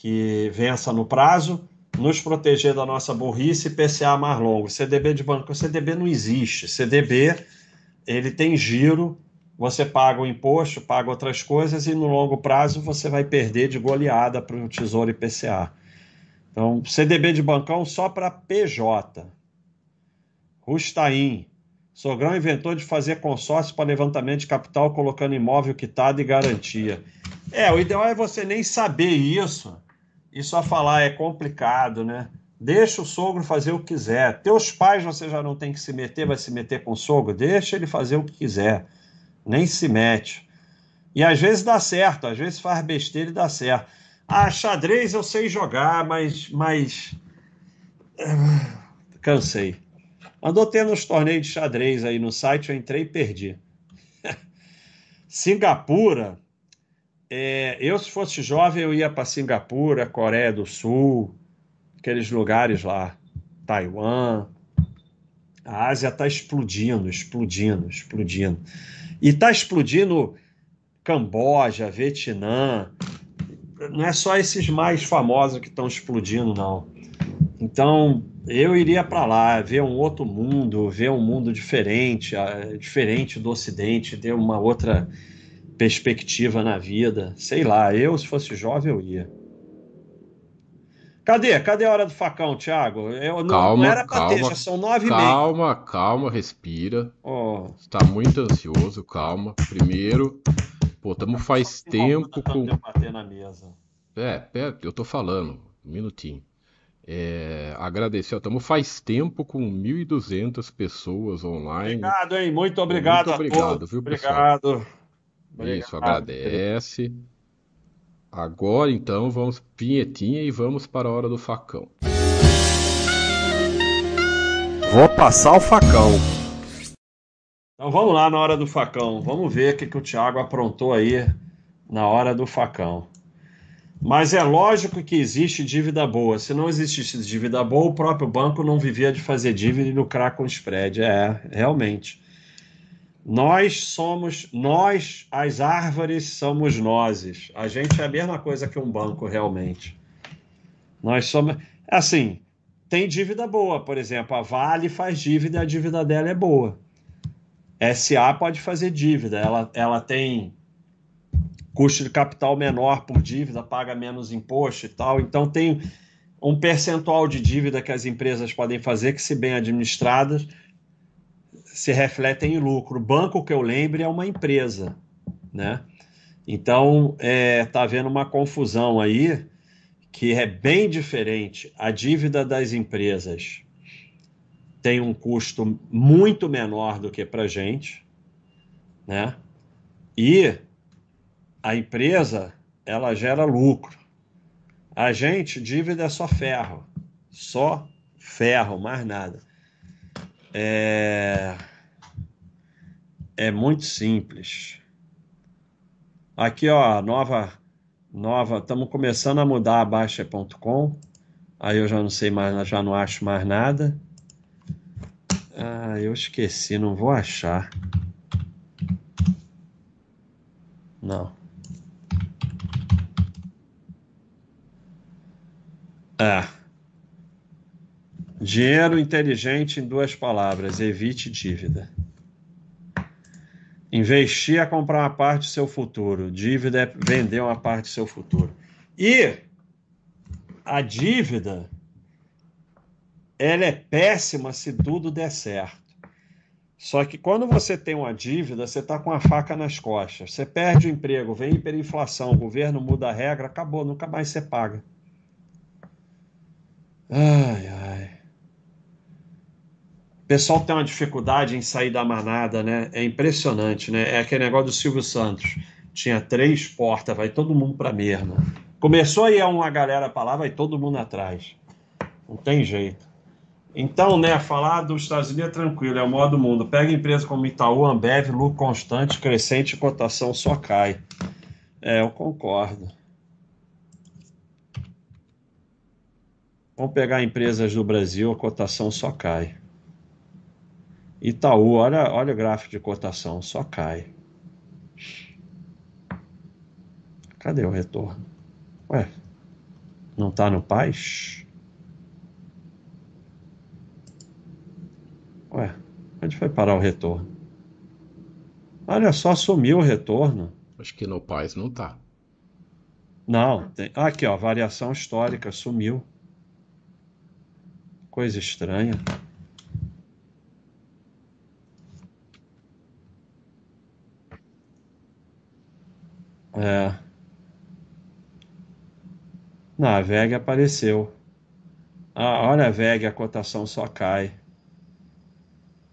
A: que vença no prazo, nos proteger da nossa burrice e PCA mais longo. CDB de banco, CDB não existe. CDB, ele tem giro, você paga o imposto, paga outras coisas e no longo prazo você vai perder de goleada para o Tesouro IPCA. Então, CDB de bancão só para PJ. Rustain. Sogrão inventou de fazer consórcio para levantamento de capital colocando imóvel quitado e garantia. É, o ideal é você nem saber isso e só falar é complicado, né? Deixa o sogro fazer o que quiser. Teus pais você já não tem que se meter, vai se meter com o sogro? Deixa ele fazer o que quiser. Nem se mete. E às vezes dá certo, às vezes faz besteira e dá certo. Ah, xadrez eu sei jogar, mas. mas... Cansei. Andou tendo uns torneios de xadrez aí no site, eu entrei e perdi. Singapura, é, eu, se fosse jovem, eu ia para Singapura, Coreia do Sul, aqueles lugares lá, Taiwan. A Ásia está explodindo, explodindo, explodindo. E está explodindo Camboja, Vietnã. Não é só esses mais famosos que estão explodindo, não. Então, eu iria para lá, ver um outro mundo, ver um mundo diferente, diferente do Ocidente, ter uma outra perspectiva na vida. Sei lá, eu, se fosse jovem, eu ia. Cadê? Cadê a hora do facão, Thiago? Eu, não,
B: calma,
A: não era pra
B: calma,
A: ter, já são nove
B: Calma, e meia. calma, respira.
A: Oh.
B: Está muito ansioso, calma. Primeiro, pô, estamos faz tempo com.
A: Bater na mesa.
B: É, é, eu tô falando, um minutinho. É, agradecer, estamos faz tempo com 1.200 pessoas online.
A: Obrigado, hein? Muito obrigado.
B: Muito obrigado, viu,
A: pessoal? Obrigado.
B: Isso, agradece. Agora então vamos vinhetinha e vamos para a hora do facão.
A: Vou passar o facão. Então vamos lá na hora do facão. Vamos ver o que, que o Thiago aprontou aí na hora do facão. Mas é lógico que existe dívida boa. Se não existisse dívida boa, o próprio banco não vivia de fazer dívida e lucrar com spread. É, realmente. Nós somos, nós, as árvores somos nós. A gente é a mesma coisa que um banco, realmente. Nós somos. Assim, tem dívida boa, por exemplo, a Vale faz dívida e a dívida dela é boa. SA pode fazer dívida, ela, ela tem custo de capital menor por dívida, paga menos imposto e tal. Então, tem um percentual de dívida que as empresas podem fazer que, se bem administradas, se refletem em lucro. Banco que eu lembre é uma empresa, né? Então, está é, tá havendo uma confusão aí que é bem diferente. A dívida das empresas tem um custo muito menor do que para gente, né? E a empresa, ela gera lucro. A gente, dívida é só ferro. Só ferro, mais nada. É, é muito simples. Aqui, ó, nova, nova, estamos começando a mudar a Baixa.com. Aí eu já não sei mais, já não acho mais nada. Ah, eu esqueci, não vou achar. Não. É. Dinheiro inteligente em duas palavras: evite dívida. Investir é comprar uma parte do seu futuro. Dívida é vender uma parte do seu futuro. E a dívida, ela é péssima se tudo der certo. Só que quando você tem uma dívida, você está com a faca nas costas. Você perde o emprego, vem hiperinflação, o governo muda a regra, acabou, nunca mais você paga. Ai, ai. Pessoal tem uma dificuldade em sair da manada, né? É impressionante, né? É aquele negócio do Silvio Santos. Tinha três portas, vai todo mundo para a mesma. Começou a ir uma galera para lá, vai todo mundo atrás. Não tem jeito. Então, né, falar dos Estados Unidos é tranquilo, é o modo mundo. Pega empresa como Itaú, Ambev, lucro constante, crescente, cotação só cai. É, eu concordo. Vamos pegar empresas do Brasil, a cotação só cai. Itaú, olha, olha o gráfico de cotação, só cai. Cadê o retorno? Ué, não está no Paz? Ué, onde foi parar o retorno? Olha só, sumiu o retorno.
B: Acho que no Paz não tá.
A: Não, tem... aqui ó, variação histórica, sumiu. Coisa estranha. É. Não, a VEG apareceu. Ah, olha a VEG, a cotação só cai.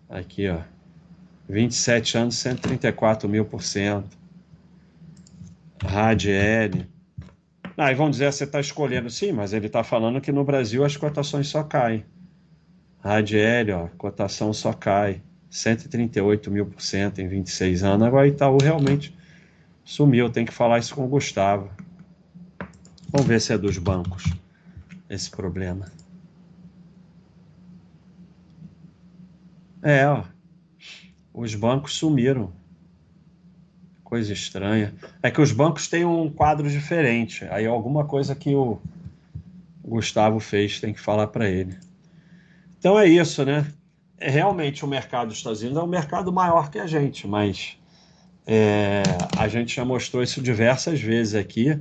A: Aqui, ó. 27 anos, 134 mil por cento. RADL. Aí vão dizer, você está escolhendo. Sim, mas ele está falando que no Brasil as cotações só caem. RADL, ó, cotação só cai. 138 mil por cento em 26 anos. Agora Itaú realmente sumiu. Tem que falar isso com o Gustavo. Vamos ver se é dos bancos esse problema. É, ó. Os bancos sumiram. Coisa estranha. É que os bancos têm um quadro diferente. Aí alguma coisa que o Gustavo fez tem que falar para ele. Então é isso, né? É, realmente o mercado dos Estados Unidos é um mercado maior que a gente, mas é, a gente já mostrou isso diversas vezes aqui,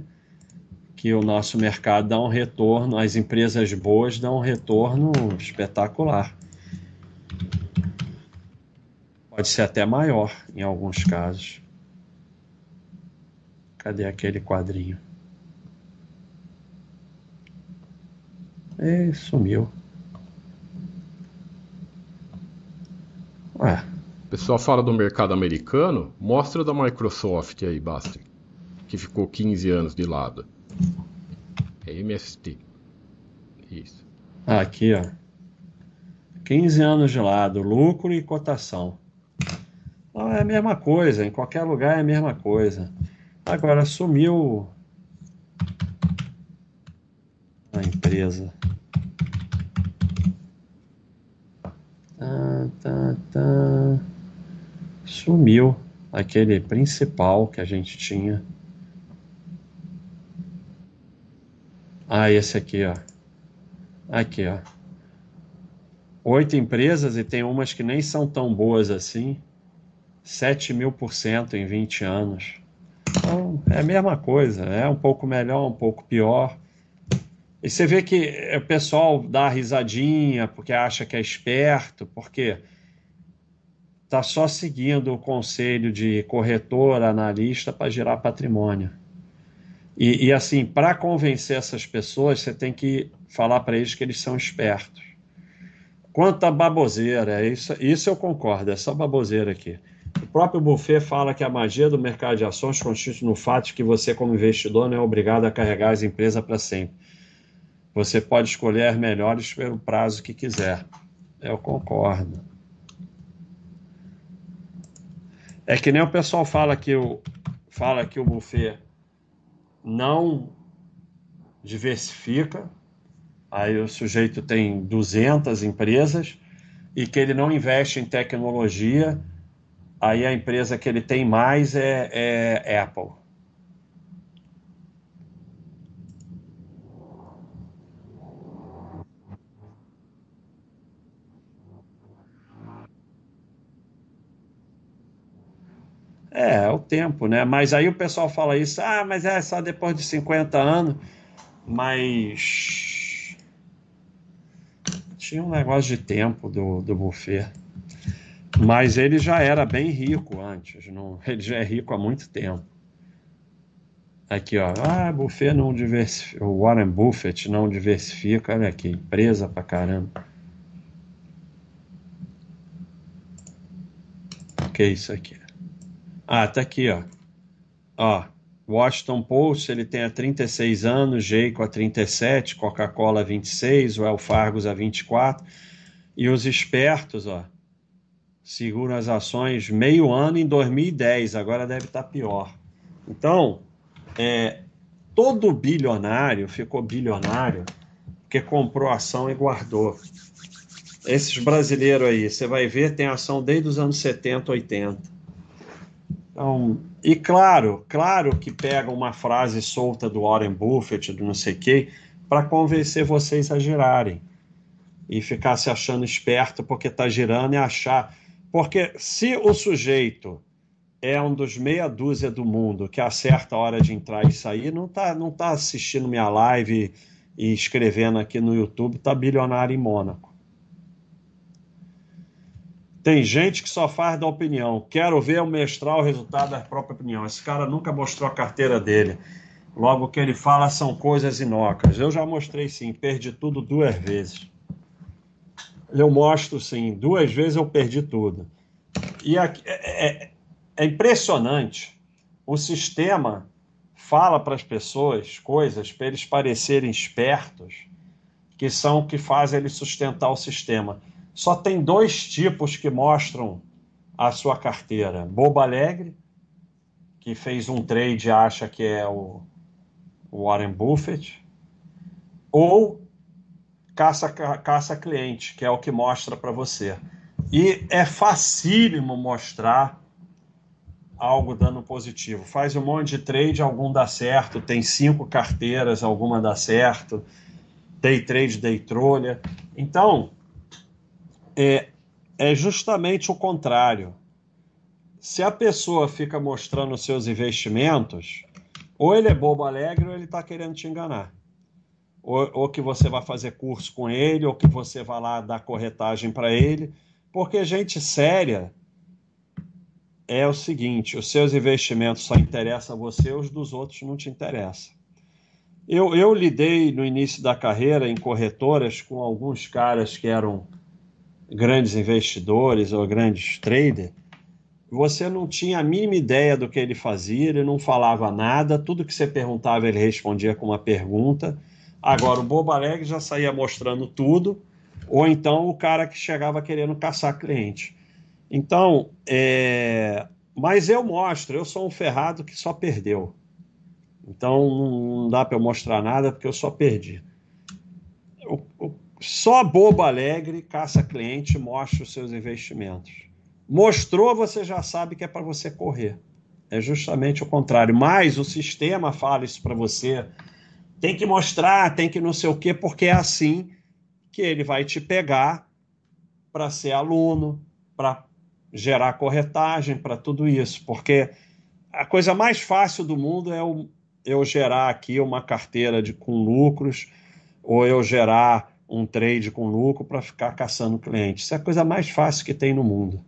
A: que o nosso mercado dá um retorno, as empresas boas dão um retorno espetacular. Pode ser até maior em alguns casos. Cadê aquele quadrinho? E sumiu.
B: Ué. Pessoal fala do mercado americano, mostra da Microsoft aí, Basta. Que ficou 15 anos de lado. É MST. Isso.
A: Aqui, ó. 15 anos de lado, lucro e cotação. Não, é a mesma coisa, em qualquer lugar é a mesma coisa. Agora sumiu a empresa. Tá, tá, tá. Sumiu aquele principal que a gente tinha. Ah, esse aqui, ó. Aqui, ó. Oito empresas e tem umas que nem são tão boas assim. 7 mil por cento em 20 anos. Então, é a mesma coisa, é um pouco melhor, um pouco pior. E você vê que o pessoal dá risadinha porque acha que é esperto, porque está só seguindo o conselho de corretor, analista para gerar patrimônio. E, e assim, para convencer essas pessoas, você tem que falar para eles que eles são espertos. Quanto à baboseira, isso, isso eu concordo, é só baboseira aqui. O próprio Buffet fala que a magia do mercado de ações consiste no fato de que você, como investidor, não é obrigado a carregar as empresas para sempre. Você pode escolher as melhores pelo prazo que quiser. Eu concordo. É que nem o pessoal fala que o, fala que o Buffet não diversifica, aí o sujeito tem 200 empresas e que ele não investe em tecnologia aí a empresa que ele tem mais é, é Apple. É, é o tempo, né? Mas aí o pessoal fala isso, ah, mas é só depois de 50 anos. Mas. Tinha um negócio de tempo do, do buffet. Mas ele já era bem rico antes, não, ele já é rico há muito tempo. Aqui, ó. Ah, Buffet não diversifica. O Warren Buffett não diversifica. Olha aqui, empresa pra caramba. O que é isso aqui? Ah, tá aqui, ó. Ó, Washington Post, ele tem a 36 anos, Jayco a 37, Coca-Cola a 26, o El a 24. E os espertos, ó, seguram as ações meio ano em 2010, agora deve estar tá pior. Então, é, todo bilionário ficou bilionário porque comprou ação e guardou. Esses brasileiros aí, você vai ver, tem ação desde os anos 70, 80. Então, e claro, claro que pega uma frase solta do Warren Buffett, do não sei quê, para convencer vocês a girarem e ficar se achando esperto porque está girando e achar. Porque se o sujeito é um dos meia dúzia do mundo que acerta a hora de entrar e sair, não está não tá assistindo minha live e escrevendo aqui no YouTube, está bilionário em Mônaco. Tem gente que só faz da opinião. Quero ver o mestrar o resultado da própria opinião. Esse cara nunca mostrou a carteira dele. Logo, o que ele fala são coisas inócuas. Eu já mostrei sim, perdi tudo duas vezes. Eu mostro sim, duas vezes eu perdi tudo. E é, é, é impressionante. O sistema fala para as pessoas coisas para eles parecerem espertos, que são o que faz ele sustentar o sistema. Só tem dois tipos que mostram a sua carteira: Bobo Alegre, que fez um trade e acha que é o Warren Buffett, ou caça, caça cliente, que é o que mostra para você. E é facílimo mostrar algo dando positivo. Faz um monte de trade, algum dá certo, tem cinco carteiras, alguma dá certo, day trade, day trolha. Então, é, é justamente o contrário. Se a pessoa fica mostrando seus investimentos, ou ele é bobo alegre ou ele está querendo te enganar. Ou, ou, que você vai fazer curso com ele, ou que você vai lá dar corretagem para ele, porque gente séria é o seguinte: os seus investimentos só interessam a você, os dos outros não te interessam. Eu, eu lidei no início da carreira em corretoras com alguns caras que eram grandes investidores ou grandes traders. Você não tinha a mínima ideia do que ele fazia, ele não falava nada, tudo que você perguntava ele respondia com uma pergunta. Agora, o Alegre já saía mostrando tudo, ou então o cara que chegava querendo caçar cliente. Então, é... mas eu mostro, eu sou um ferrado que só perdeu. Então não dá para eu mostrar nada porque eu só perdi. Só bobo alegre caça cliente mostra os seus investimentos. Mostrou, você já sabe que é para você correr. É justamente o contrário. Mas o sistema fala isso para você. Tem que mostrar, tem que não sei o quê, porque é assim que ele vai te pegar para ser aluno, para gerar corretagem para tudo isso, porque a coisa mais fácil do mundo é o, eu gerar aqui uma carteira de, com lucros ou eu gerar um trade com lucro para ficar caçando clientes. Isso é a coisa mais fácil que tem no mundo.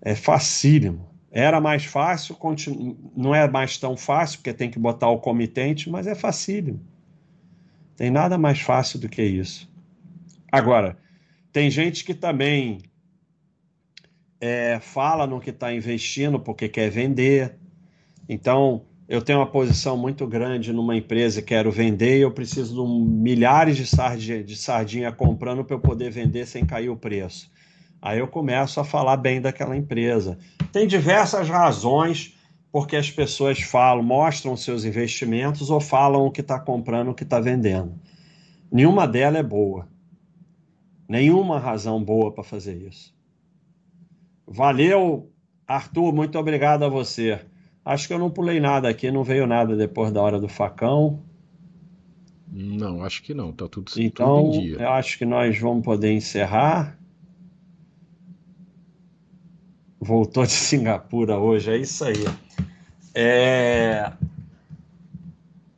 A: É facílimo. Era mais fácil, continu... não é mais tão fácil, porque tem que botar o comitente, mas é facílimo. Tem nada mais fácil do que isso. Agora, tem gente que também é, fala no que está investindo porque quer vender. Então, eu tenho uma posição muito grande numa empresa, quero vender e eu preciso de um, milhares de sardinha, de sardinha comprando para eu poder vender sem cair o preço. Aí eu começo a falar bem daquela empresa. Tem diversas razões porque as pessoas falam, mostram seus investimentos ou falam o que está comprando, o que está vendendo. Nenhuma delas é boa. Nenhuma razão boa para fazer isso. Valeu, Arthur, muito obrigado a você. Acho que eu não pulei nada aqui, não veio nada depois da hora do facão.
B: Não, acho que não, tá tudo,
A: então,
B: tudo em dia.
A: Eu acho que nós vamos poder encerrar. Voltou de Singapura hoje, é isso aí. É...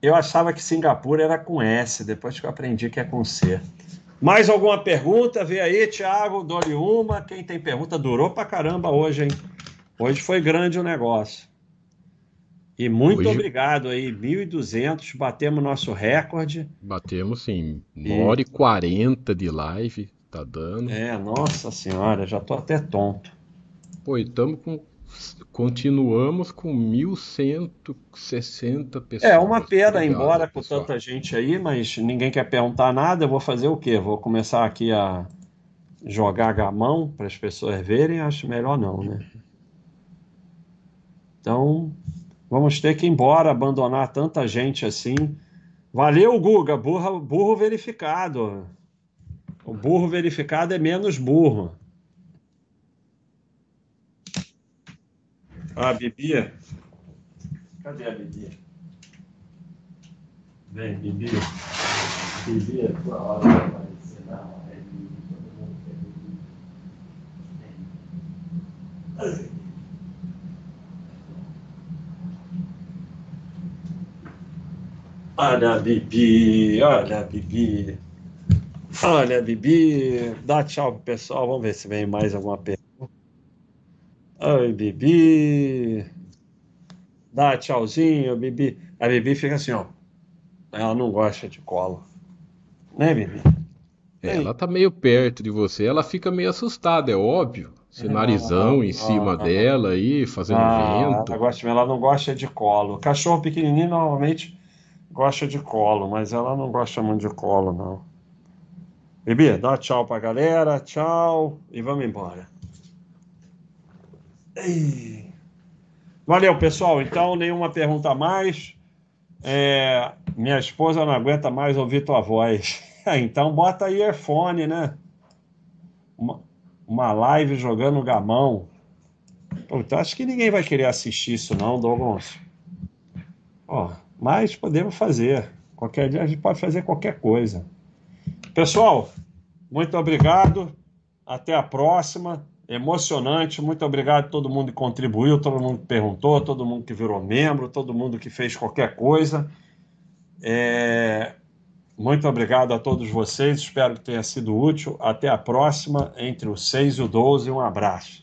A: Eu achava que Singapura era com S, depois que eu aprendi que é com C. Mais alguma pergunta? Vê aí, Thiago, dou-lhe uma. Quem tem pergunta durou pra caramba hoje, hein? Hoje foi grande o negócio. E muito
B: Hoje-
A: obrigado aí, 1.200, batemos nosso recorde.
B: Batemos sim, 1 hora e 40 de live, tá dando.
A: É, nossa senhora, já tô até tonto.
B: Pô, e tamo com. Continuamos com 1.160 pessoas.
A: É uma pena
B: Obrigado,
A: embora com
B: pessoal.
A: tanta gente aí, mas ninguém quer perguntar nada. Eu vou fazer o quê? Vou começar aqui a jogar gamão para as pessoas verem? Acho melhor não, né? Então, vamos ter que ir embora, abandonar tanta gente assim. Valeu, Guga, burro, burro verificado. O burro verificado é menos burro. Ah, Bibi. Cadê a Bibi? Vem, Bibi. Bibi, é tua hora aparecer. Não, é Bibi. Todo mundo quer Bibi. Olha a Bibi, olha a Bibi. Olha a Bibi. Dá tchau pro pessoal. Vamos ver se vem mais alguma pergunta. Oi, Bibi. Dá tchauzinho, Bibi. A Bibi fica assim, ó. Ela não gosta de colo. Né, Bibi?
B: É, ela tá meio perto de você, ela fica meio assustada, é óbvio. Esse narizão em cima dela aí, fazendo
A: Ah,
B: vento.
A: ela, gosta, ela não gosta de colo. Cachorro pequenininho normalmente gosta de colo, mas ela não gosta muito de colo, não. Bibi, dá tchau pra galera, tchau e vamos embora. Valeu, pessoal. Então, nenhuma pergunta a mais. É, minha esposa não aguenta mais ouvir tua voz. Então, bota aí earphone, né? Uma, uma live jogando gamão. Puta, acho que ninguém vai querer assistir isso, não, Douglas. Ó, mas podemos fazer. Qualquer dia a gente pode fazer qualquer coisa. Pessoal, muito obrigado. Até a próxima. Emocionante. Muito obrigado a todo mundo que contribuiu, todo mundo que perguntou, todo mundo que virou membro, todo mundo que fez qualquer coisa. É, Muito obrigado a todos vocês. Espero que tenha sido útil. Até a próxima. Entre o 6 e o 12. Um abraço.